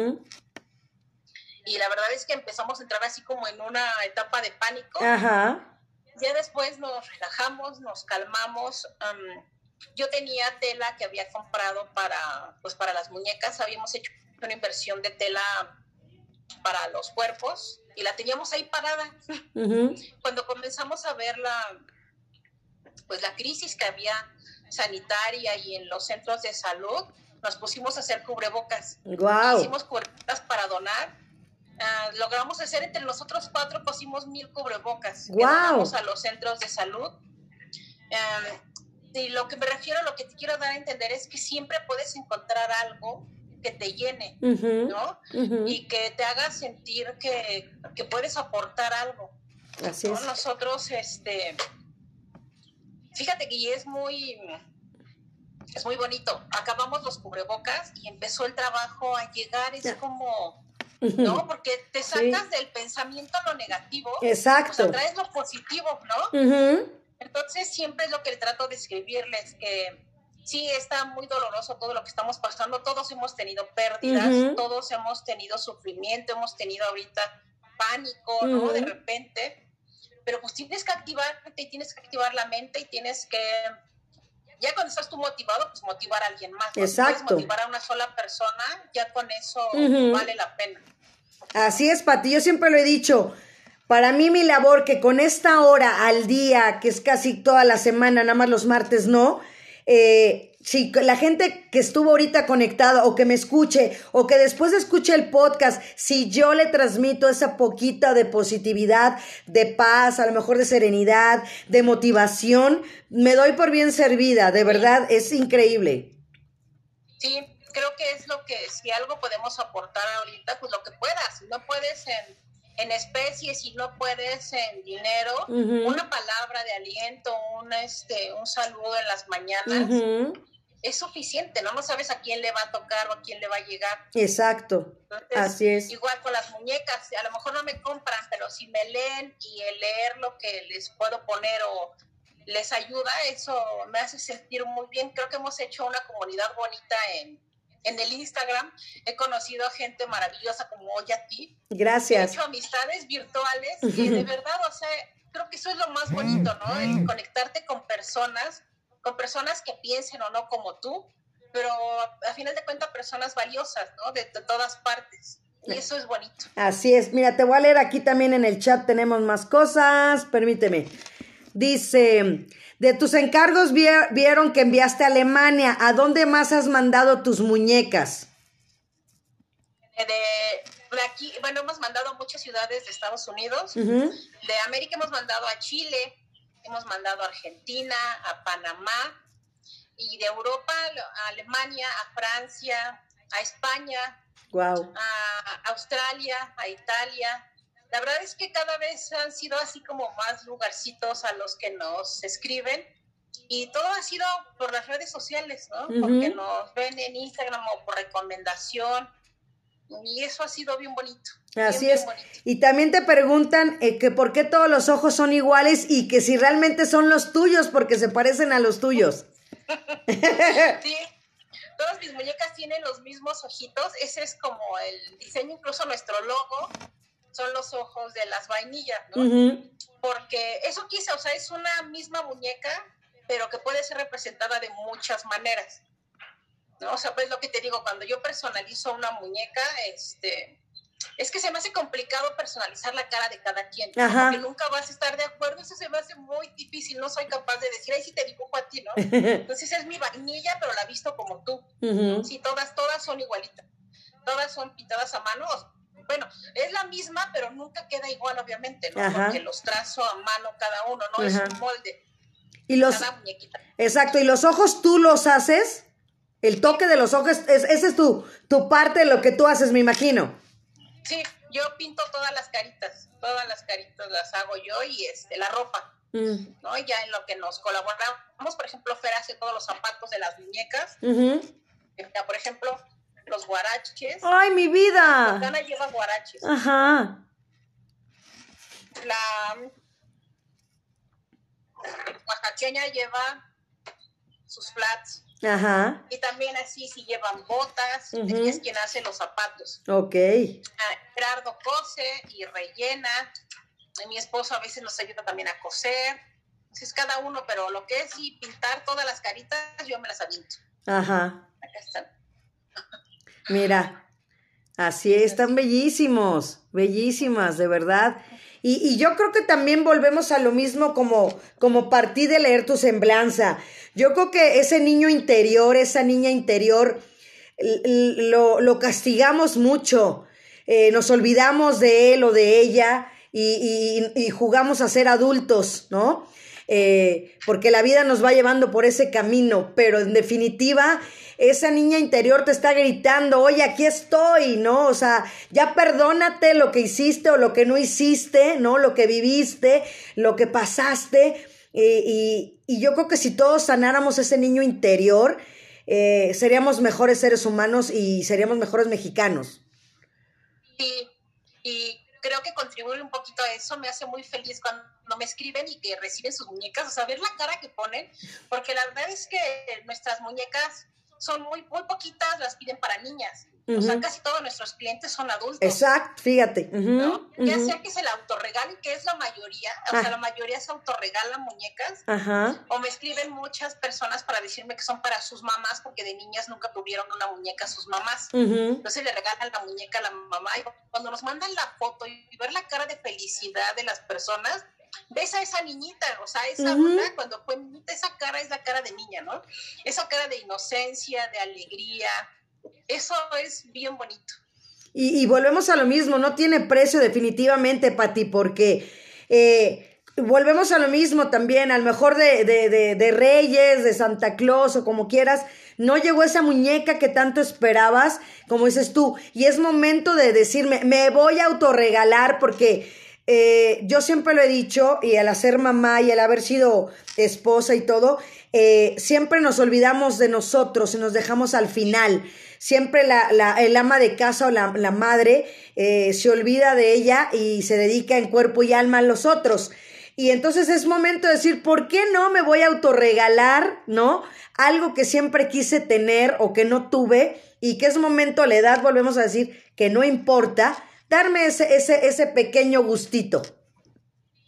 Y la verdad es que empezamos a entrar así como en una etapa de pánico. Ajá. Ya después nos relajamos, nos calmamos. Yo tenía tela que había comprado para, pues, para las muñecas, habíamos hecho una inversión de tela para los cuerpos y la teníamos ahí parada. Cuando comenzamos a ver la, pues la crisis que había sanitaria y en los centros de salud, nos pusimos a hacer cubrebocas. Hicimos cubrebocas para donar. Ah, logramos hacer entre nosotros cuatro, pusimos mil cubrebocas. Wow. a los centros de salud. Ah, y lo que me refiero, lo que te quiero dar a entender es que siempre puedes encontrar algo que te llene, ¿no? Y que te haga sentir que, puedes aportar algo. Así es. Nosotros, este, fíjate que es muy, es muy bonito. Acabamos los cubrebocas y empezó el trabajo a llegar, es como, ¿no? Porque te sacas del pensamiento lo negativo. Exacto. O traes lo positivo, ¿no? Entonces siempre es lo que trato de escribirles, que sí está muy doloroso todo lo que estamos pasando, todos hemos tenido pérdidas, todos hemos tenido sufrimiento, hemos tenido ahorita pánico, ¿no? De repente, pero pues tienes que activarte y tienes que activar la mente y tienes que, ya cuando estás tú motivado, pues motivar a alguien más. Exacto. puedes motivar a una sola persona, ya con eso vale la pena. Así es, Pati, yo siempre lo he dicho. Para mí mi labor que con esta hora al día, que es casi toda la semana, nada más los martes no, eh, si la gente que estuvo ahorita conectada o que me escuche o que después escuche el podcast, si yo le transmito esa poquita de positividad, de paz, a lo mejor de serenidad, de motivación, me doy por bien servida, de verdad, es increíble. Sí, creo que es lo que, si algo podemos aportar ahorita, pues lo que puedas, no puedes en en especie, si no puedes en dinero, una palabra de aliento, un, este, un saludo en las mañanas. Es suficiente, ¿no? No sabes a quién le va a tocar o a quién le va a llegar. Exacto. Así es. Igual con las muñecas, a lo mejor no me compran, pero si me leen y el leer lo que les puedo poner o les ayuda, eso me hace sentir muy bien. Creo que hemos hecho una comunidad bonita en, en el Instagram he conocido a gente maravillosa como hoy a ti. Gracias. He hecho amistades virtuales y de verdad, o sea, creo que eso es lo más bonito, ¿no? El conectarte con personas, con personas que piensen o no como tú, pero a final de cuentas personas valiosas, ¿no? De, de todas partes. Y eso es bonito. Así es. Mira, te voy a leer aquí también en el chat, tenemos más cosas. Permíteme. Dice, de tus encargos vieron que enviaste a Alemania. ¿A dónde más has mandado tus muñecas? De, aquí, bueno, hemos mandado a muchas ciudades de Estados Unidos. De América hemos mandado a Chile, hemos mandado a Argentina, a Panamá. Y de Europa a Alemania, a Francia, a España, a Australia, a Italia, la verdad es que cada vez han sido así como más lugarcitos a los que nos escriben y todo ha sido por las redes sociales, ¿no? Porque nos ven en Instagram o por recomendación y eso ha sido bien bonito. Así es. Y también te preguntan eh, que por qué todos los ojos son iguales y que si realmente son los tuyos porque se parecen a los tuyos. sí, todas mis muñecas tienen los mismos ojitos. Ese es como el diseño, incluso nuestro logo son los ojos de las vainillas, ¿no? Porque eso quizá, o sea, es una misma muñeca, pero que puede ser representada de muchas maneras. ¿no? O sea, pues lo que te digo, cuando yo personalizo una muñeca, este, es que se me hace complicado personalizar la cara de cada quien, porque nunca vas a estar de acuerdo, eso se me hace muy difícil, no soy capaz de decir, ay, sí te dibujo a ti, ¿no? Entonces es mi vainilla, pero la visto como tú. Sí, todas, todas son igualitas. Todas son pintadas a mano, bueno, es la misma, pero nunca queda igual, obviamente, ¿no? Porque los trazo a mano cada uno, ¿no? Es un molde. Y los, cada muñequita. Exacto, ¿y los ojos tú los haces? El toque de los ojos, es, esa es tu, tu parte de lo que tú haces, me imagino. Sí, yo pinto todas las caritas, todas las caritas las hago yo y este, la ropa. Mm. ¿no? Ya en lo que nos colaboramos, por ejemplo, Fer hace todos los zapatos de las muñecas. por ejemplo, los guaraches. ¡Ay, mi vida! La lleva guaraches. Ajá. La oaxaqueña lleva sus flats. Ajá. Y también así si llevan botas, es quien hace los zapatos. Ok. Ah, Gerardo cose y rellena. mi esposo a veces nos ayuda también a coser. Es cada uno, pero lo que es y pintar todas las caritas, yo me las aviento. Ajá. Acá están. Mira, así están bellísimos, bellísimas, de verdad. Y, y, yo creo que también volvemos a lo mismo como, como partí de leer tu semblanza. Yo creo que ese niño interior, esa niña interior, lo, lo castigamos mucho. Eh, nos olvidamos de él o de ella y, y, y jugamos a ser adultos, ¿no? Eh, porque la vida nos va llevando por ese camino, pero en definitiva esa niña interior te está gritando, oye, aquí estoy, ¿no? O sea, ya perdónate lo que hiciste o lo que no hiciste, ¿no? Lo que viviste, lo que pasaste. y, yo creo que si todos sanáramos ese niño interior, eh, seríamos mejores seres humanos y seríamos mejores mexicanos. Sí, y creo que contribuye un poquito a eso, me hace muy feliz cuando me escriben y que reciben sus muñecas, o sea, ver la cara que ponen, porque la verdad es que nuestras muñecas son muy, muy poquitas, las piden para niñas. O sea, casi todos nuestros clientes son adultos. Exacto, fíjate. ¿no? Ya sea que se la autorregalen, que es la mayoría, o sea, ah. la mayoría se autorregalan muñecas. Ajá. O me escriben muchas personas para decirme que son para sus mamás, porque de niñas nunca tuvieron una muñeca a sus mamás. Entonces le regalan la muñeca a la mamá. Y cuando nos mandan la foto y ver la cara de felicidad de las personas, ves a esa niñita, o sea, esa cuando fue niñita, esa cara es la cara de niña, ¿no? Esa cara de inocencia, de alegría, eso es bien bonito. Y, volvemos a lo mismo, no tiene precio definitivamente, Pati, porque eh, volvemos a lo mismo también, al mejor de, de, de, Reyes, de Santa Claus o como quieras, no llegó esa muñeca que tanto esperabas, como dices tú, y es momento de decirme, me voy a autorregalar porque eh, yo siempre lo he dicho, y al hacer mamá y al haber sido esposa y todo, eh, siempre nos olvidamos de nosotros y nos dejamos al final. Siempre la, la, el ama de casa o la, madre eh, se olvida de ella y se dedica en cuerpo y alma a los otros. Y entonces es momento de decir, ¿por qué no me voy a autorregalar, no? Algo que siempre quise tener o que no tuve y que es momento, la edad, volvemos a decir, que no importa, darme ese, ese, ese pequeño gustito.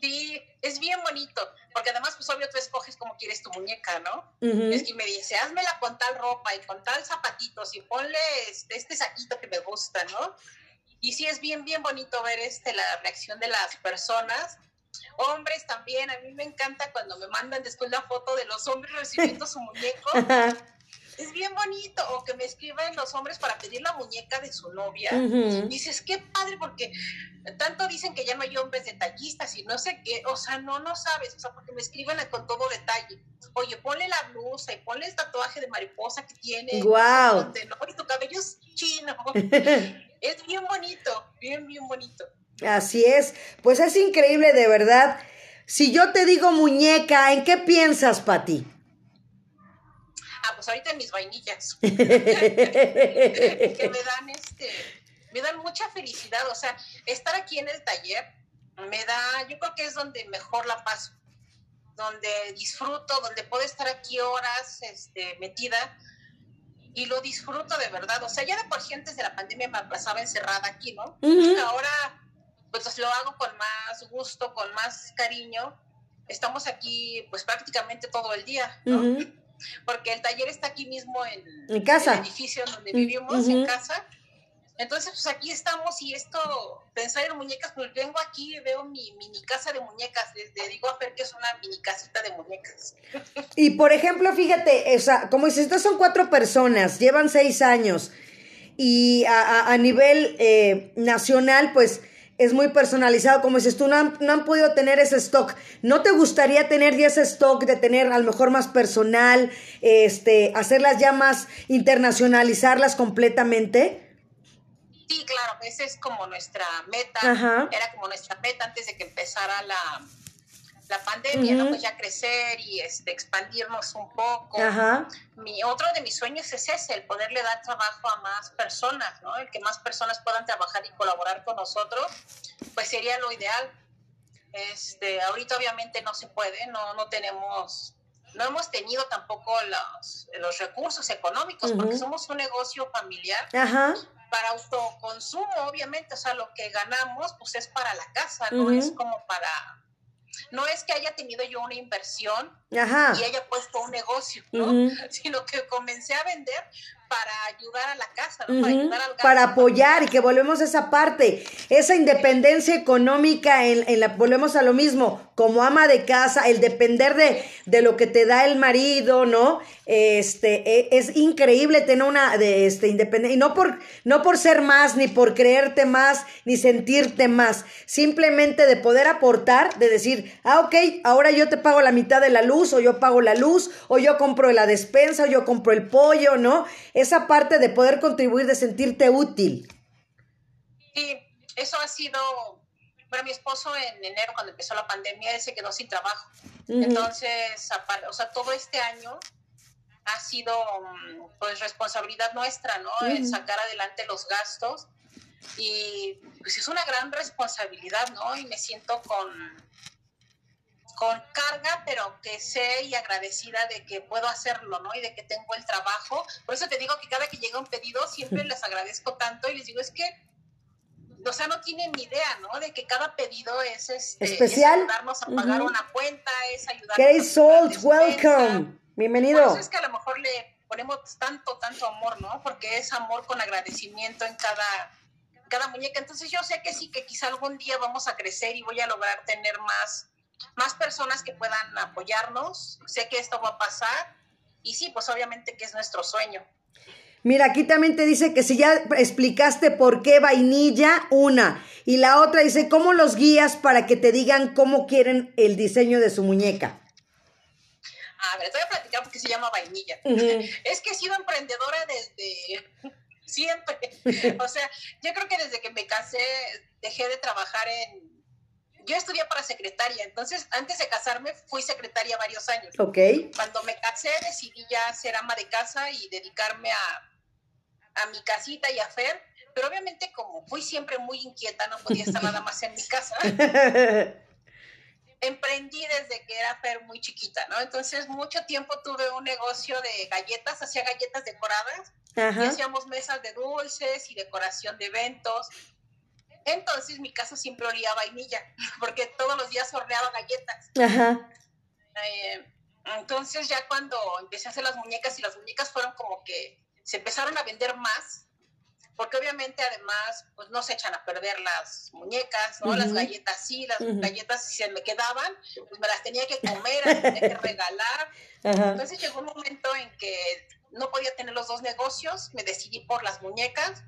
Sí, es bien bonito, porque además, pues obvio, tú escoges cómo quieres tu muñeca, ¿no? Es que me dice, házmela con tal ropa y con tal zapatitos y ponle este, este saquito que me gusta, ¿no? Y sí es bien, bien bonito ver este, la reacción de las personas. Hombres también, a mí me encanta cuando me mandan después la foto de los hombres recibiendo su muñeco. Es bien bonito, o que me escriban los hombres para pedir la muñeca de su novia. Dices, qué padre, porque tanto dicen que ya no hay hombres detallistas y no sé qué, o sea, no, no sabes, o sea, porque me escriben con todo detalle. Oye, ponle la blusa y ponle el tatuaje de mariposa que tiene. ¡Wow! Y tu cabello es chino. es bien bonito, bien, bien bonito. Así es, pues es increíble de verdad. Si yo te digo muñeca, ¿en qué piensas, Pati? Ah, pues ahorita mis vainillas. que me dan este, me dan mucha felicidad. O sea, estar aquí en el taller me da, yo creo que es donde mejor la paso, donde disfruto, donde puedo estar aquí horas este, metida y lo disfruto de verdad. O sea, ya de por sí antes de la pandemia me pasaba encerrada aquí, ¿no? Ahora, pues lo hago con más gusto, con más cariño. Estamos aquí, pues prácticamente todo el día, ¿no? Porque el taller está aquí mismo en, casa. el edificio donde vivimos, en casa. Entonces, pues aquí estamos y esto, pensar en muñecas, pues vengo aquí y veo mi mini casa de muñecas. Le, digo a Fer que es una mini casita de muñecas. Y por ejemplo, fíjate, o sea, como dices, estas son cuatro personas, llevan seis años. Y a, nivel eh, nacional, pues es muy personalizado, como dices tú, no han, podido tener ese stock. ¿No te gustaría tener ya ese stock de tener a lo mejor más personal, este, hacerlas ya más, internacionalizarlas completamente? Sí, claro, esa es como nuestra meta, era como nuestra meta antes de que empezara la, la pandemia, ¿no? Pues ya crecer y este, expandirnos un poco. Mi, otro de mis sueños es ese, el poderle dar trabajo a más personas, ¿no? El que más personas puedan trabajar y colaborar con nosotros, pues sería lo ideal. Este, ahorita obviamente no se puede, no, no tenemos, no hemos tenido tampoco los, los recursos económicos, porque somos un negocio familiar. Para autoconsumo, obviamente, o sea, lo que ganamos, pues es para la casa, no es como para no es que haya tenido yo una inversión y haya puesto un negocio, ¿no? Sino que comencé a vender para ayudar a la casa, ¿no? para ayudar al Para apoyar y que volvemos a esa parte, esa independencia económica, en, en, la, volvemos a lo mismo, como ama de casa, el depender de, de lo que te da el marido, ¿no? Este, e, es increíble tener una de este independencia, y no por, no por ser más, ni por creerte más, ni sentirte más, simplemente de poder aportar, de decir, ah, ok, ahora yo te pago la mitad de la luz, o yo pago la luz, o yo compro la despensa, o yo compro el pollo, ¿no? Esa parte de poder contribuir, de sentirte útil. Sí, eso ha sido, bueno, mi esposo en enero cuando empezó la pandemia, él se quedó sin trabajo. Entonces, o sea, todo este año ha sido pues responsabilidad nuestra, ¿no? El sacar adelante los gastos. Y pues es una gran responsabilidad, ¿no? Y me siento con, con carga, pero que sé y agradecida de que puedo hacerlo, ¿no? Y de que tengo el trabajo. Por eso te digo que cada que llega un pedido siempre les agradezco tanto y les digo, es que, o sea, no tienen ni idea, ¿no? De que cada pedido es, este, especial. ayudarnos a pagar una cuenta, es ayudarnos Grace Salt, welcome. Bienvenido. Por eso es que a lo mejor le ponemos tanto, tanto amor, ¿no? Porque es amor con agradecimiento en cada cada muñeca. Entonces yo sé que sí, que quizá algún día vamos a crecer y voy a lograr tener más, más personas que puedan apoyarnos. Sé que esto va a pasar y sí, pues obviamente que es nuestro sueño. Mira, aquí también te dice que si ya explicaste por qué vainilla, una. Y la otra dice, ¿cómo los guías para que te digan cómo quieren el diseño de su muñeca? A ver, te voy a platicar porque se llama vainilla. Es que he sido emprendedora desde siempre. O sea, yo creo que desde que me casé dejé de trabajar en... Yo estudié para secretaria, entonces antes de casarme fui secretaria varios años. Ok. Cuando me casé decidí ya ser ama de casa y dedicarme a, a mi casita y a Fer, pero obviamente como fui siempre muy inquieta, no podía estar nada más en mi casa. emprendí desde que era Fer muy chiquita, ¿no? Entonces mucho tiempo tuve un negocio de galletas, hacía galletas decoradas y hacíamos mesas de dulces y decoración de eventos. Entonces mi casa siempre olía a vainilla, porque todos los días horneaba galletas. Eh, entonces ya cuando empecé a hacer las muñecas y las muñecas fueron como que se empezaron a vender más, porque obviamente además pues no se echan a perder las muñecas, ¿no? Las galletas sí, las galletas si se me quedaban, pues me las tenía que comer, las tenía que regalar. Entonces llegó un momento en que no podía tener los dos negocios, me decidí por las muñecas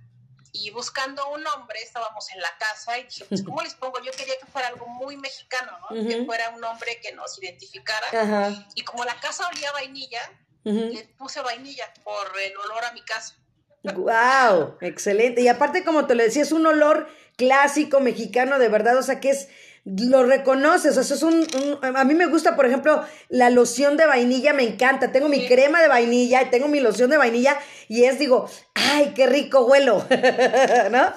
y buscando un nombre estábamos en la casa y dije, pues ¿cómo les pongo? Yo quería que fuera algo muy mexicano, ¿no? Que fuera un nombre que nos identificara. Y como la casa olía vainilla, le puse vainilla por el olor a mi casa. ¡Wow! Excelente. Y aparte, como te lo decía, es un olor clásico mexicano de verdad, o sea que es lo reconoces, o sea, es un, a mí me gusta, por ejemplo, la loción de vainilla, me encanta, tengo mi crema de vainilla y tengo mi loción de vainilla y es, digo, ay, qué rico huelo, ¿no?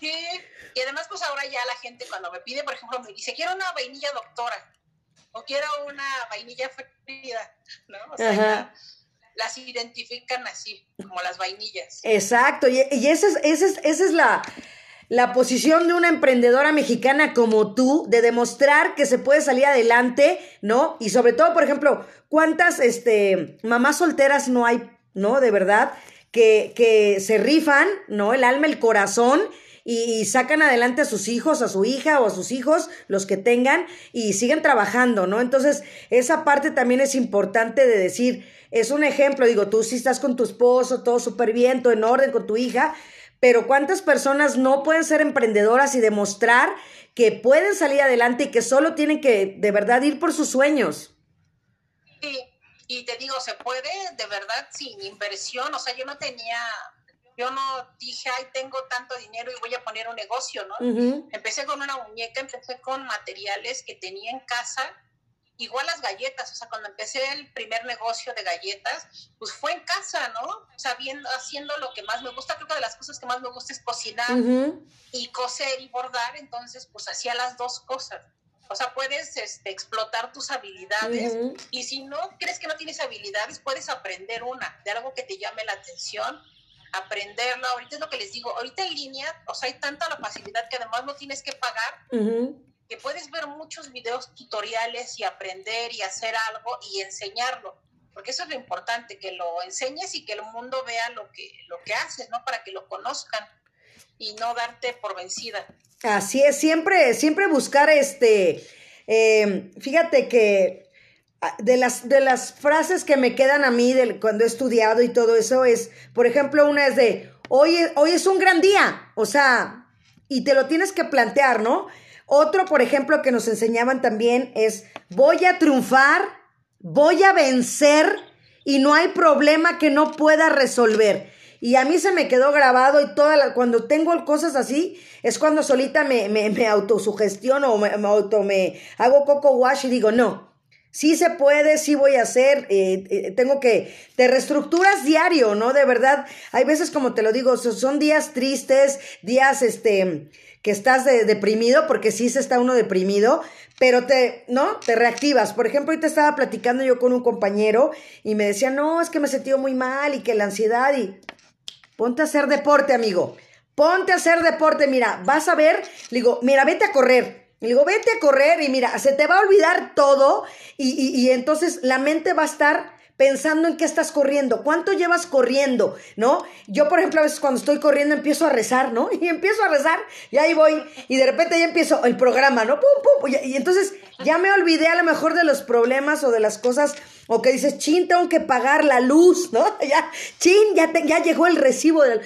Sí, y además pues ahora ya la gente cuando me pide, por ejemplo, me dice, quiero una vainilla doctora o quiero una vainilla fría, ¿no? O sea, las identifican así, como las vainillas. Exacto, y, y esa es, esa es, esa es la la posición de una emprendedora mexicana como tú, de demostrar que se puede salir adelante, ¿no? Y sobre todo, por ejemplo, ¿cuántas este, mamás solteras no hay, ¿no? De verdad, que, que se rifan, ¿no? El alma, el corazón. Y, sacan adelante a sus hijos, a su hija o a sus hijos, los que tengan, y siguen trabajando, ¿no? Entonces, esa parte también es importante de decir, es un ejemplo, digo, tú sí estás con tu esposo, todo súper bien, todo en orden con tu hija, pero ¿cuántas personas no pueden ser emprendedoras y demostrar que pueden salir adelante y que solo tienen que de verdad ir por sus sueños? Sí, y te digo, se puede de verdad sin inversión, o sea, yo no tenía, yo no dije, ay, tengo tanto dinero y voy a poner un negocio, ¿no? Empecé con una muñeca, empecé con materiales que tenía en casa igual las galletas, o sea, cuando empecé el primer negocio de galletas, pues fue en casa, ¿no? Sabiendo, haciendo lo que más me gusta, creo que de las cosas que más me gusta es cocinar y coser y bordar, entonces pues hacía las dos cosas. O sea, puedes este, explotar tus habilidades y si no crees que no tienes habilidades, puedes aprender una, de algo que te llame la atención, aprenderlo. Ahorita es lo que les digo, ahorita en línea, o sea, hay tanta la facilidad que además no tienes que pagar que puedes ver muchos videos tutoriales y aprender y hacer algo y enseñarlo, porque eso es lo importante, que lo enseñes y que el mundo vea lo que, lo que haces, ¿no? Para que lo conozcan y no darte por vencida. Así es, siempre, siempre buscar este, eh, fíjate que ah, de las, de las frases que me quedan a mí de cuando he estudiado y todo eso es, por ejemplo, una es de, hoy, hoy es un gran día, o sea, y te lo tienes que plantear, ¿no? Otro, por ejemplo, que nos enseñaban también es, voy a triunfar, voy a vencer y no hay problema que no pueda resolver. Y a mí se me quedó grabado y toda la, cuando tengo cosas así, es cuando solita me, me, me autosugestiono o me, auto, me hago coco wash y digo, no, Sí se puede, sí voy a hacer, eh, eh, tengo que, te reestructuras diario, ¿no? De verdad, hay veces como te lo digo, son días tristes, días, este, que estás deprimido, porque sí se está uno deprimido, pero te, ¿no? Te reactivas. Por ejemplo, te estaba platicando yo con un compañero y me decía, no, es que me sentí muy mal y que la ansiedad y ponte a hacer deporte, amigo. Ponte a hacer deporte, mira, vas a ver, le digo, mira, vete a correr. Le digo, vete a correr y mira, se te va a olvidar todo y, y, entonces la mente va a estar pensando en qué estás corriendo, cuánto llevas corriendo, ¿no? Yo, por ejemplo, a veces cuando estoy corriendo empiezo a rezar, ¿no? Y empiezo a rezar y ahí voy y de repente ya empiezo el programa, ¿no? Pum, pum, y, y entonces ya me olvidé a lo mejor de los problemas o de las cosas o que dices, chin, tengo que pagar la luz, ¿no? Ya, chin, ya, ya llegó el recibo del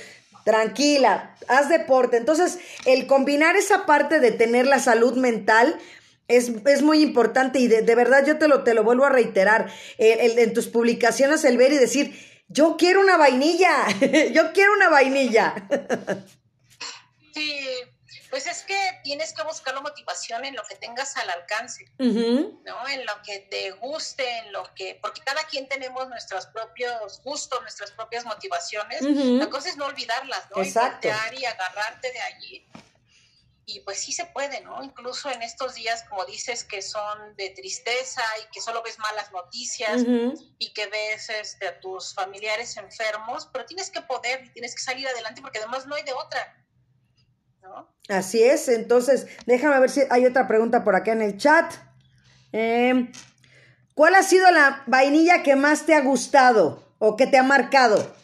tranquila, haz deporte. Entonces, el combinar esa parte de tener la salud mental es, es muy importante y de, verdad yo te lo, te lo vuelvo a reiterar. El, en tus publicaciones, el ver y decir, yo quiero una vainilla, yo quiero una vainilla. Sí, pues es que tienes que buscar la motivación en lo que tengas al alcance, ¿no? En lo que te guste, en lo que, porque cada quien tenemos nuestros propios gustos, nuestras propias motivaciones. La cosa es no olvidarlas, ¿no? Exacto. Y y agarrarte de allí. Y pues sí se puede, ¿no? Incluso en estos días, como dices, que son de tristeza y que solo ves malas noticias y que ves este, a tus familiares enfermos, pero tienes que poder y tienes que salir adelante porque además no hay de otra Así es, entonces déjame ver si hay otra pregunta por acá en el chat. Em, ¿Cuál ha sido la vainilla que más te ha gustado o que te ha marcado?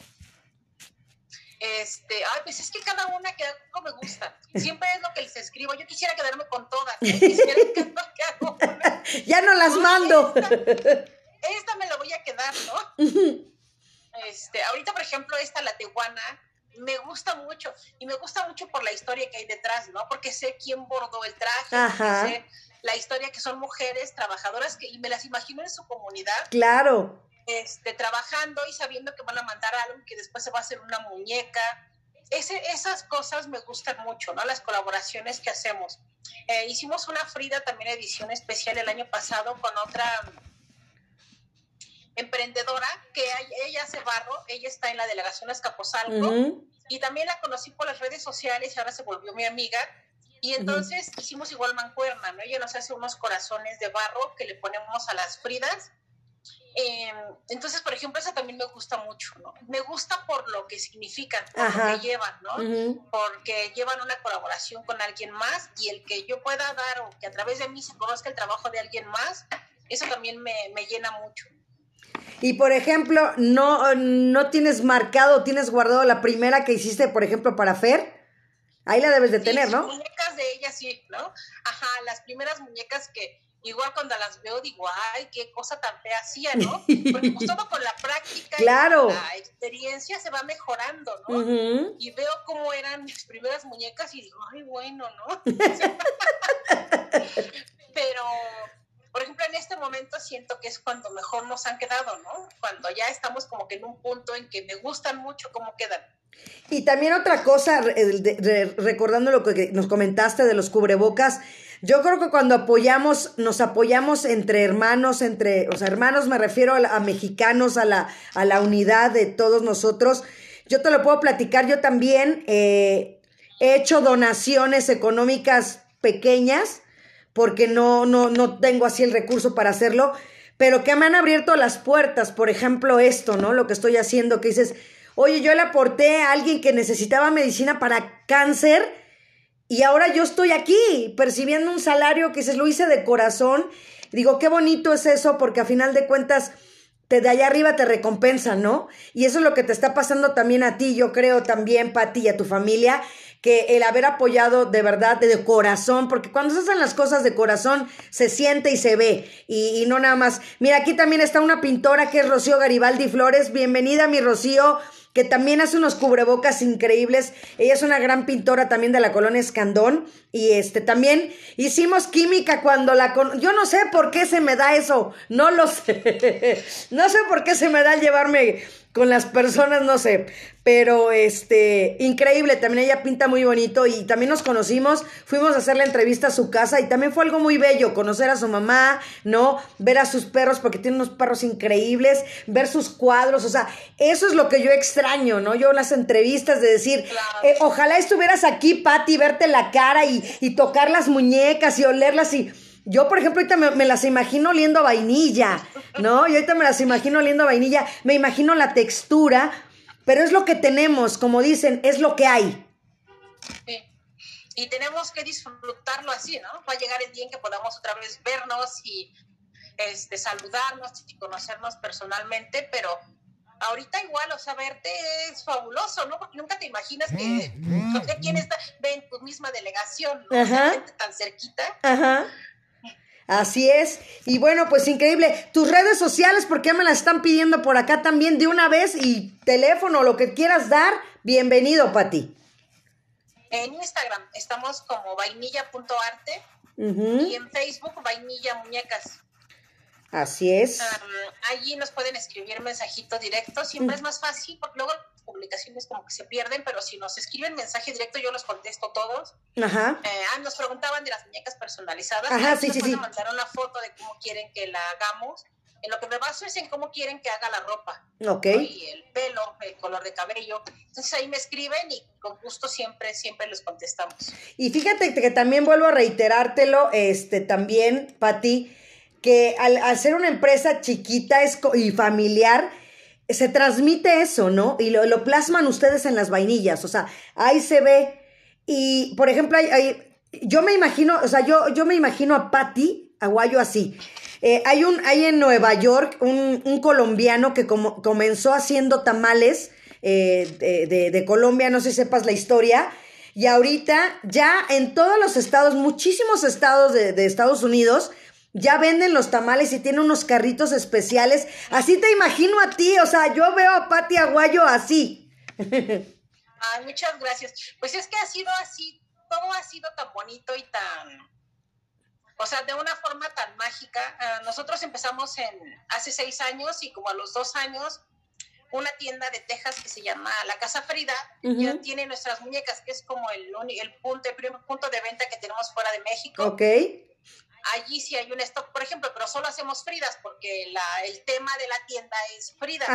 Este, ay, pues es que cada una que hago me gusta. Siempre es lo que les escribo. Yo quisiera quedarme con todas. ya no las mando. Esta, me la voy a quedar, ¿no? este, ahorita, por ejemplo, esta, la tehuana, me gusta mucho y me gusta mucho por la historia que hay detrás, ¿no? Porque sé quién bordó el traje, sé la historia que son mujeres trabajadoras que y me las imagino en su comunidad. Claro. Este, trabajando y sabiendo que van a mandar algo que después se va a hacer una muñeca. Ese, esas cosas me gustan mucho, ¿no? Las colaboraciones que hacemos. Eh, hicimos una Frida también edición especial el año pasado con otra emprendedora que ella hace barro, ella está en la delegación Escaposalco y también la conocí por las redes sociales y ahora se volvió mi amiga. Y entonces hicimos igual mancuerna, ¿no? Ella nos hace unos corazones de barro que le ponemos a las fridas. Em, entonces, por ejemplo, esa también me gusta mucho, ¿no? Me gusta por lo que significan, por lo que llevan, ¿no? Porque llevan una colaboración con alguien más y el que yo pueda dar o que a través de mí se conozca el trabajo de alguien más, eso también me, me llena mucho. Y por ejemplo, no, no tienes marcado, tienes guardado la primera que hiciste, por ejemplo, para Fer. Ahí la debes de tener, ¿no? muñecas de ella sí, ¿no? Ajá, las primeras muñecas que igual cuando las veo digo, ay, qué cosa tan fea hacía, ¿no? Porque pues todo con la práctica claro. y la experiencia se va mejorando, ¿no? Y veo cómo eran mis primeras muñecas y digo, ay, bueno, ¿no? Pero por ejemplo, en este momento siento que es cuando mejor nos han quedado, ¿no? Cuando ya estamos como que en un punto en que me gustan mucho cómo quedan. Y también otra cosa, recordando lo que nos comentaste de los cubrebocas, yo creo que cuando apoyamos, nos apoyamos entre hermanos, entre, o sea, hermanos me refiero a, mexicanos, a la, a la unidad de todos nosotros. Yo te lo puedo platicar, yo también eh, he hecho donaciones económicas pequeñas porque no, no, no tengo así el recurso para hacerlo, pero que me han abierto las puertas, por ejemplo, esto, ¿no? Lo que estoy haciendo, que dices, oye, yo le aporté a alguien que necesitaba medicina para cáncer y ahora yo estoy aquí percibiendo un salario que dices, lo hice de corazón. Digo, qué bonito es eso, porque a final de cuentas, te de allá arriba te recompensan, ¿no? Y eso es lo que te está pasando también a ti, yo creo también, Pati, y a tu familia, que el haber apoyado de verdad, de, corazón, porque cuando se hacen las cosas de corazón, se siente y se ve, y, y, no nada más. Mira, aquí también está una pintora que es Rocío Garibaldi Flores. Bienvenida, mi Rocío que también hace unos cubrebocas increíbles. Ella es una gran pintora también de la colonia Escandón. Y este también hicimos química cuando la con... Yo no sé por qué se me da eso. No lo sé. no sé por qué se me da llevarme con las personas, no sé. Pero este, increíble, también ella pinta muy bonito y también nos conocimos, fuimos a hacer la entrevista a su casa y también fue algo muy bello, conocer a su mamá, ¿no? Ver a sus perros porque tiene unos perros increíbles, ver sus cuadros, o sea, eso es lo que yo extraño, ¿no? Yo las entrevistas de decir, eh, ojalá estuvieras aquí, Patti, verte la cara y, y tocar las muñecas y olerlas y yo, por ejemplo, ahorita me, las imagino oliendo a vainilla, ¿no? Y ahorita me las imagino oliendo a vainilla, me imagino la textura, pero es lo que tenemos, como dicen, es lo que hay. Sí. Y tenemos que disfrutarlo así, ¿no? Va a llegar el día en que podamos otra vez vernos y este, saludarnos y conocernos personalmente, pero ahorita igual, o sea, verte es fabuloso, ¿no? Porque nunca te imaginas que, mm, mm. quién está, ven tu misma delegación, ¿no? Gente tan cerquita. Ajá. Así es. Y bueno, pues increíble. Tus redes sociales, porque ya me las están pidiendo por acá también de una vez y teléfono, lo que quieras dar, bienvenido, Pati. En Instagram estamos como vainilla.arte y en Facebook vainilla muñecas. Así es. allí nos pueden escribir mensajito directo, siempre es más fácil porque luego publicaciones como que se pierden, pero si nos escriben mensaje directo yo los contesto todos. Ajá. Eh, ah, nos preguntaban de las muñecas personalizadas. Ajá, sí, sí, sí. mandar una foto de cómo quieren que la hagamos. En lo que me baso es en cómo quieren que haga la ropa. Ok. Y el pelo, el color de cabello. Entonces ahí me escriben y con gusto siempre, siempre les contestamos. Y fíjate que también vuelvo a reiterártelo, este, también, Pati, que al, ser una empresa chiquita y familiar, se transmite eso, ¿no? Y lo, plasman ustedes en las vainillas, o sea, ahí se ve. Y, por ejemplo, hay, yo me imagino, o sea, yo, yo me imagino a Patty Aguayo así. Eh, hay, un, hay en Nueva York un, colombiano que como, comenzó haciendo tamales eh, de, Colombia, no sé si sepas la historia, y ahorita ya en todos los estados, muchísimos estados de, de Estados Unidos, ya venden los tamales y tiene unos carritos especiales. Así te imagino a ti, o sea, yo veo a Pati Aguayo así. Ay, muchas gracias. Pues es que ha sido así, todo ha sido tan bonito y tan, o sea, de una forma tan mágica. Ah, nosotros empezamos en hace seis años y como a los dos años, una tienda de Texas que se llama La Casa Frida, ya tiene nuestras muñecas, que es como el, el punto, el primer punto de venta que tenemos fuera de México. Ok allí sí hay un stock, por ejemplo, pero solo hacemos Fridas porque la, el tema de la tienda es Frida.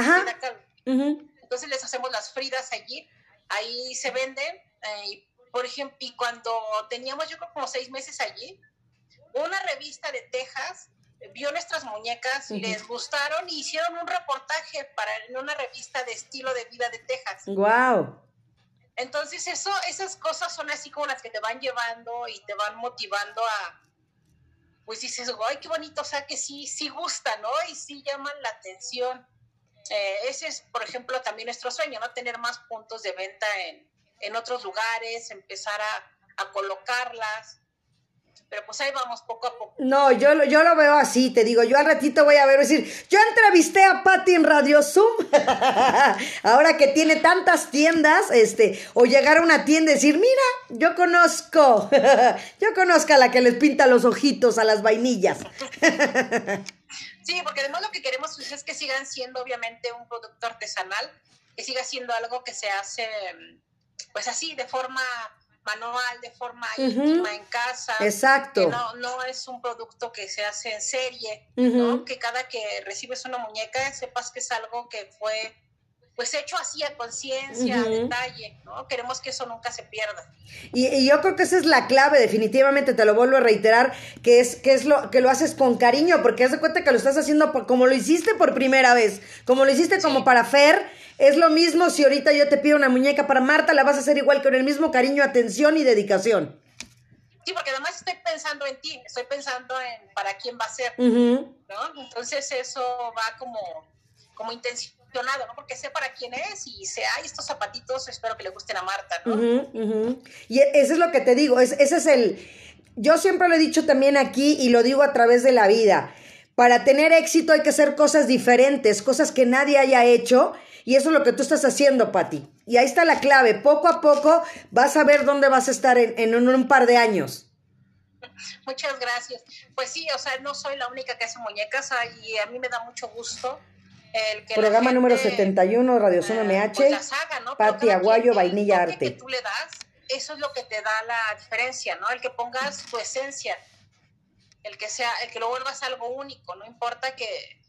Entonces les hacemos las Fridas allí, ahí se venden. Eh, por ejemplo, y cuando teníamos yo creo como seis meses allí, una revista de Texas vio nuestras muñecas, les gustaron y hicieron un reportaje para en una revista de estilo de vida de Texas. Wow. Entonces eso, esas cosas son así como las que te van llevando y te van motivando a, pues dices, ay, qué bonito, o sea que sí, sí gusta, ¿no? Y sí llaman la atención. Eh, ese es, por ejemplo, también nuestro sueño, ¿no? Tener más puntos de venta en, en otros lugares, empezar a, a colocarlas pero pues ahí vamos poco a poco. No, yo, yo lo veo así, te digo, yo al ratito voy a ver, decir, yo entrevisté a Patty en Radio Zoom, ahora que tiene tantas tiendas, este, o llegar a una tienda y decir, mira, yo conozco, yo conozco a la que les pinta los ojitos a las vainillas. sí, porque además lo que queremos pues, es que sigan siendo obviamente un producto artesanal, que siga siendo algo que se hace, pues así, de forma manual de forma íntima en casa. Exacto. Que no, no es un producto que se hace en serie, ¿no? Que cada que recibes una muñeca sepas que es algo que fue pues hecho así a conciencia, a detalle, ¿no? Queremos que eso nunca se pierda. Y, yo creo que esa es la clave, definitivamente, te lo vuelvo a reiterar, que es, que es lo, que lo haces con cariño, porque haz de cuenta que lo estás haciendo como lo hiciste por primera vez, como lo hiciste como para Fer, es lo mismo si ahorita yo te pido una muñeca para Marta, la vas a hacer igual con el mismo cariño, atención y dedicación. Sí, porque además estoy pensando en ti, estoy pensando en para quién va a ser, ¿no? Entonces eso va como, como ¿no? Porque sé para quién es y sé, ay, estos zapatitos espero que le gusten a Marta, ¿no? Y eso es lo que te digo, ese es el... Yo siempre lo he dicho también aquí y lo digo a través de la vida. Para tener éxito hay que hacer cosas diferentes, cosas que nadie haya hecho y eso es lo que tú estás haciendo, Patti. Y ahí está la clave. Poco a poco vas a ver dónde vas a estar en, un, par de años. Muchas gracias. Pues sí, o sea, no soy la única que hace muñecas y a mí me da mucho gusto El que Programa número gente, 71, Radio eh, MH. pues las haga, ¿no? Pero Pati Aguayo, Vainilla Arte. que tú le das, eso es lo que te da la diferencia, ¿no? El que pongas tu esencia, el que sea, el que lo vuelvas algo único, no importa que,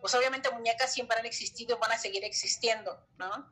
pues obviamente muñecas siempre han existido y van a seguir existiendo, ¿no?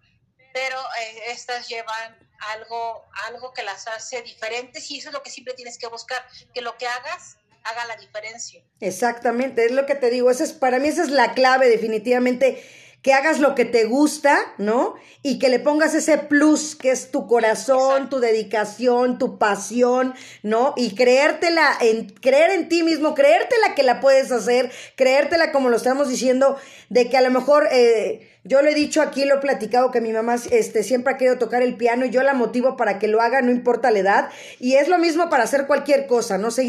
Pero eh, estas llevan algo, algo que las hace diferentes y eso es lo que siempre tienes que buscar, que lo que hagas haga la diferencia. Exactamente, es lo que te digo, esa es, para mí esa es la clave definitivamente, que hagas lo que te gusta, ¿no? Y que le pongas ese plus que es tu corazón, Exacto. tu dedicación, tu pasión, ¿no? Y creértela, en, creer en ti mismo, creértela que la puedes hacer, creértela como lo estamos diciendo, de que a lo mejor... Eh, yo lo he dicho aquí, lo he platicado que mi mamá este, siempre ha querido tocar el piano y yo la motivo para que lo haga, no importa la edad. Y es lo mismo para hacer cualquier cosa, ¿no? Seguir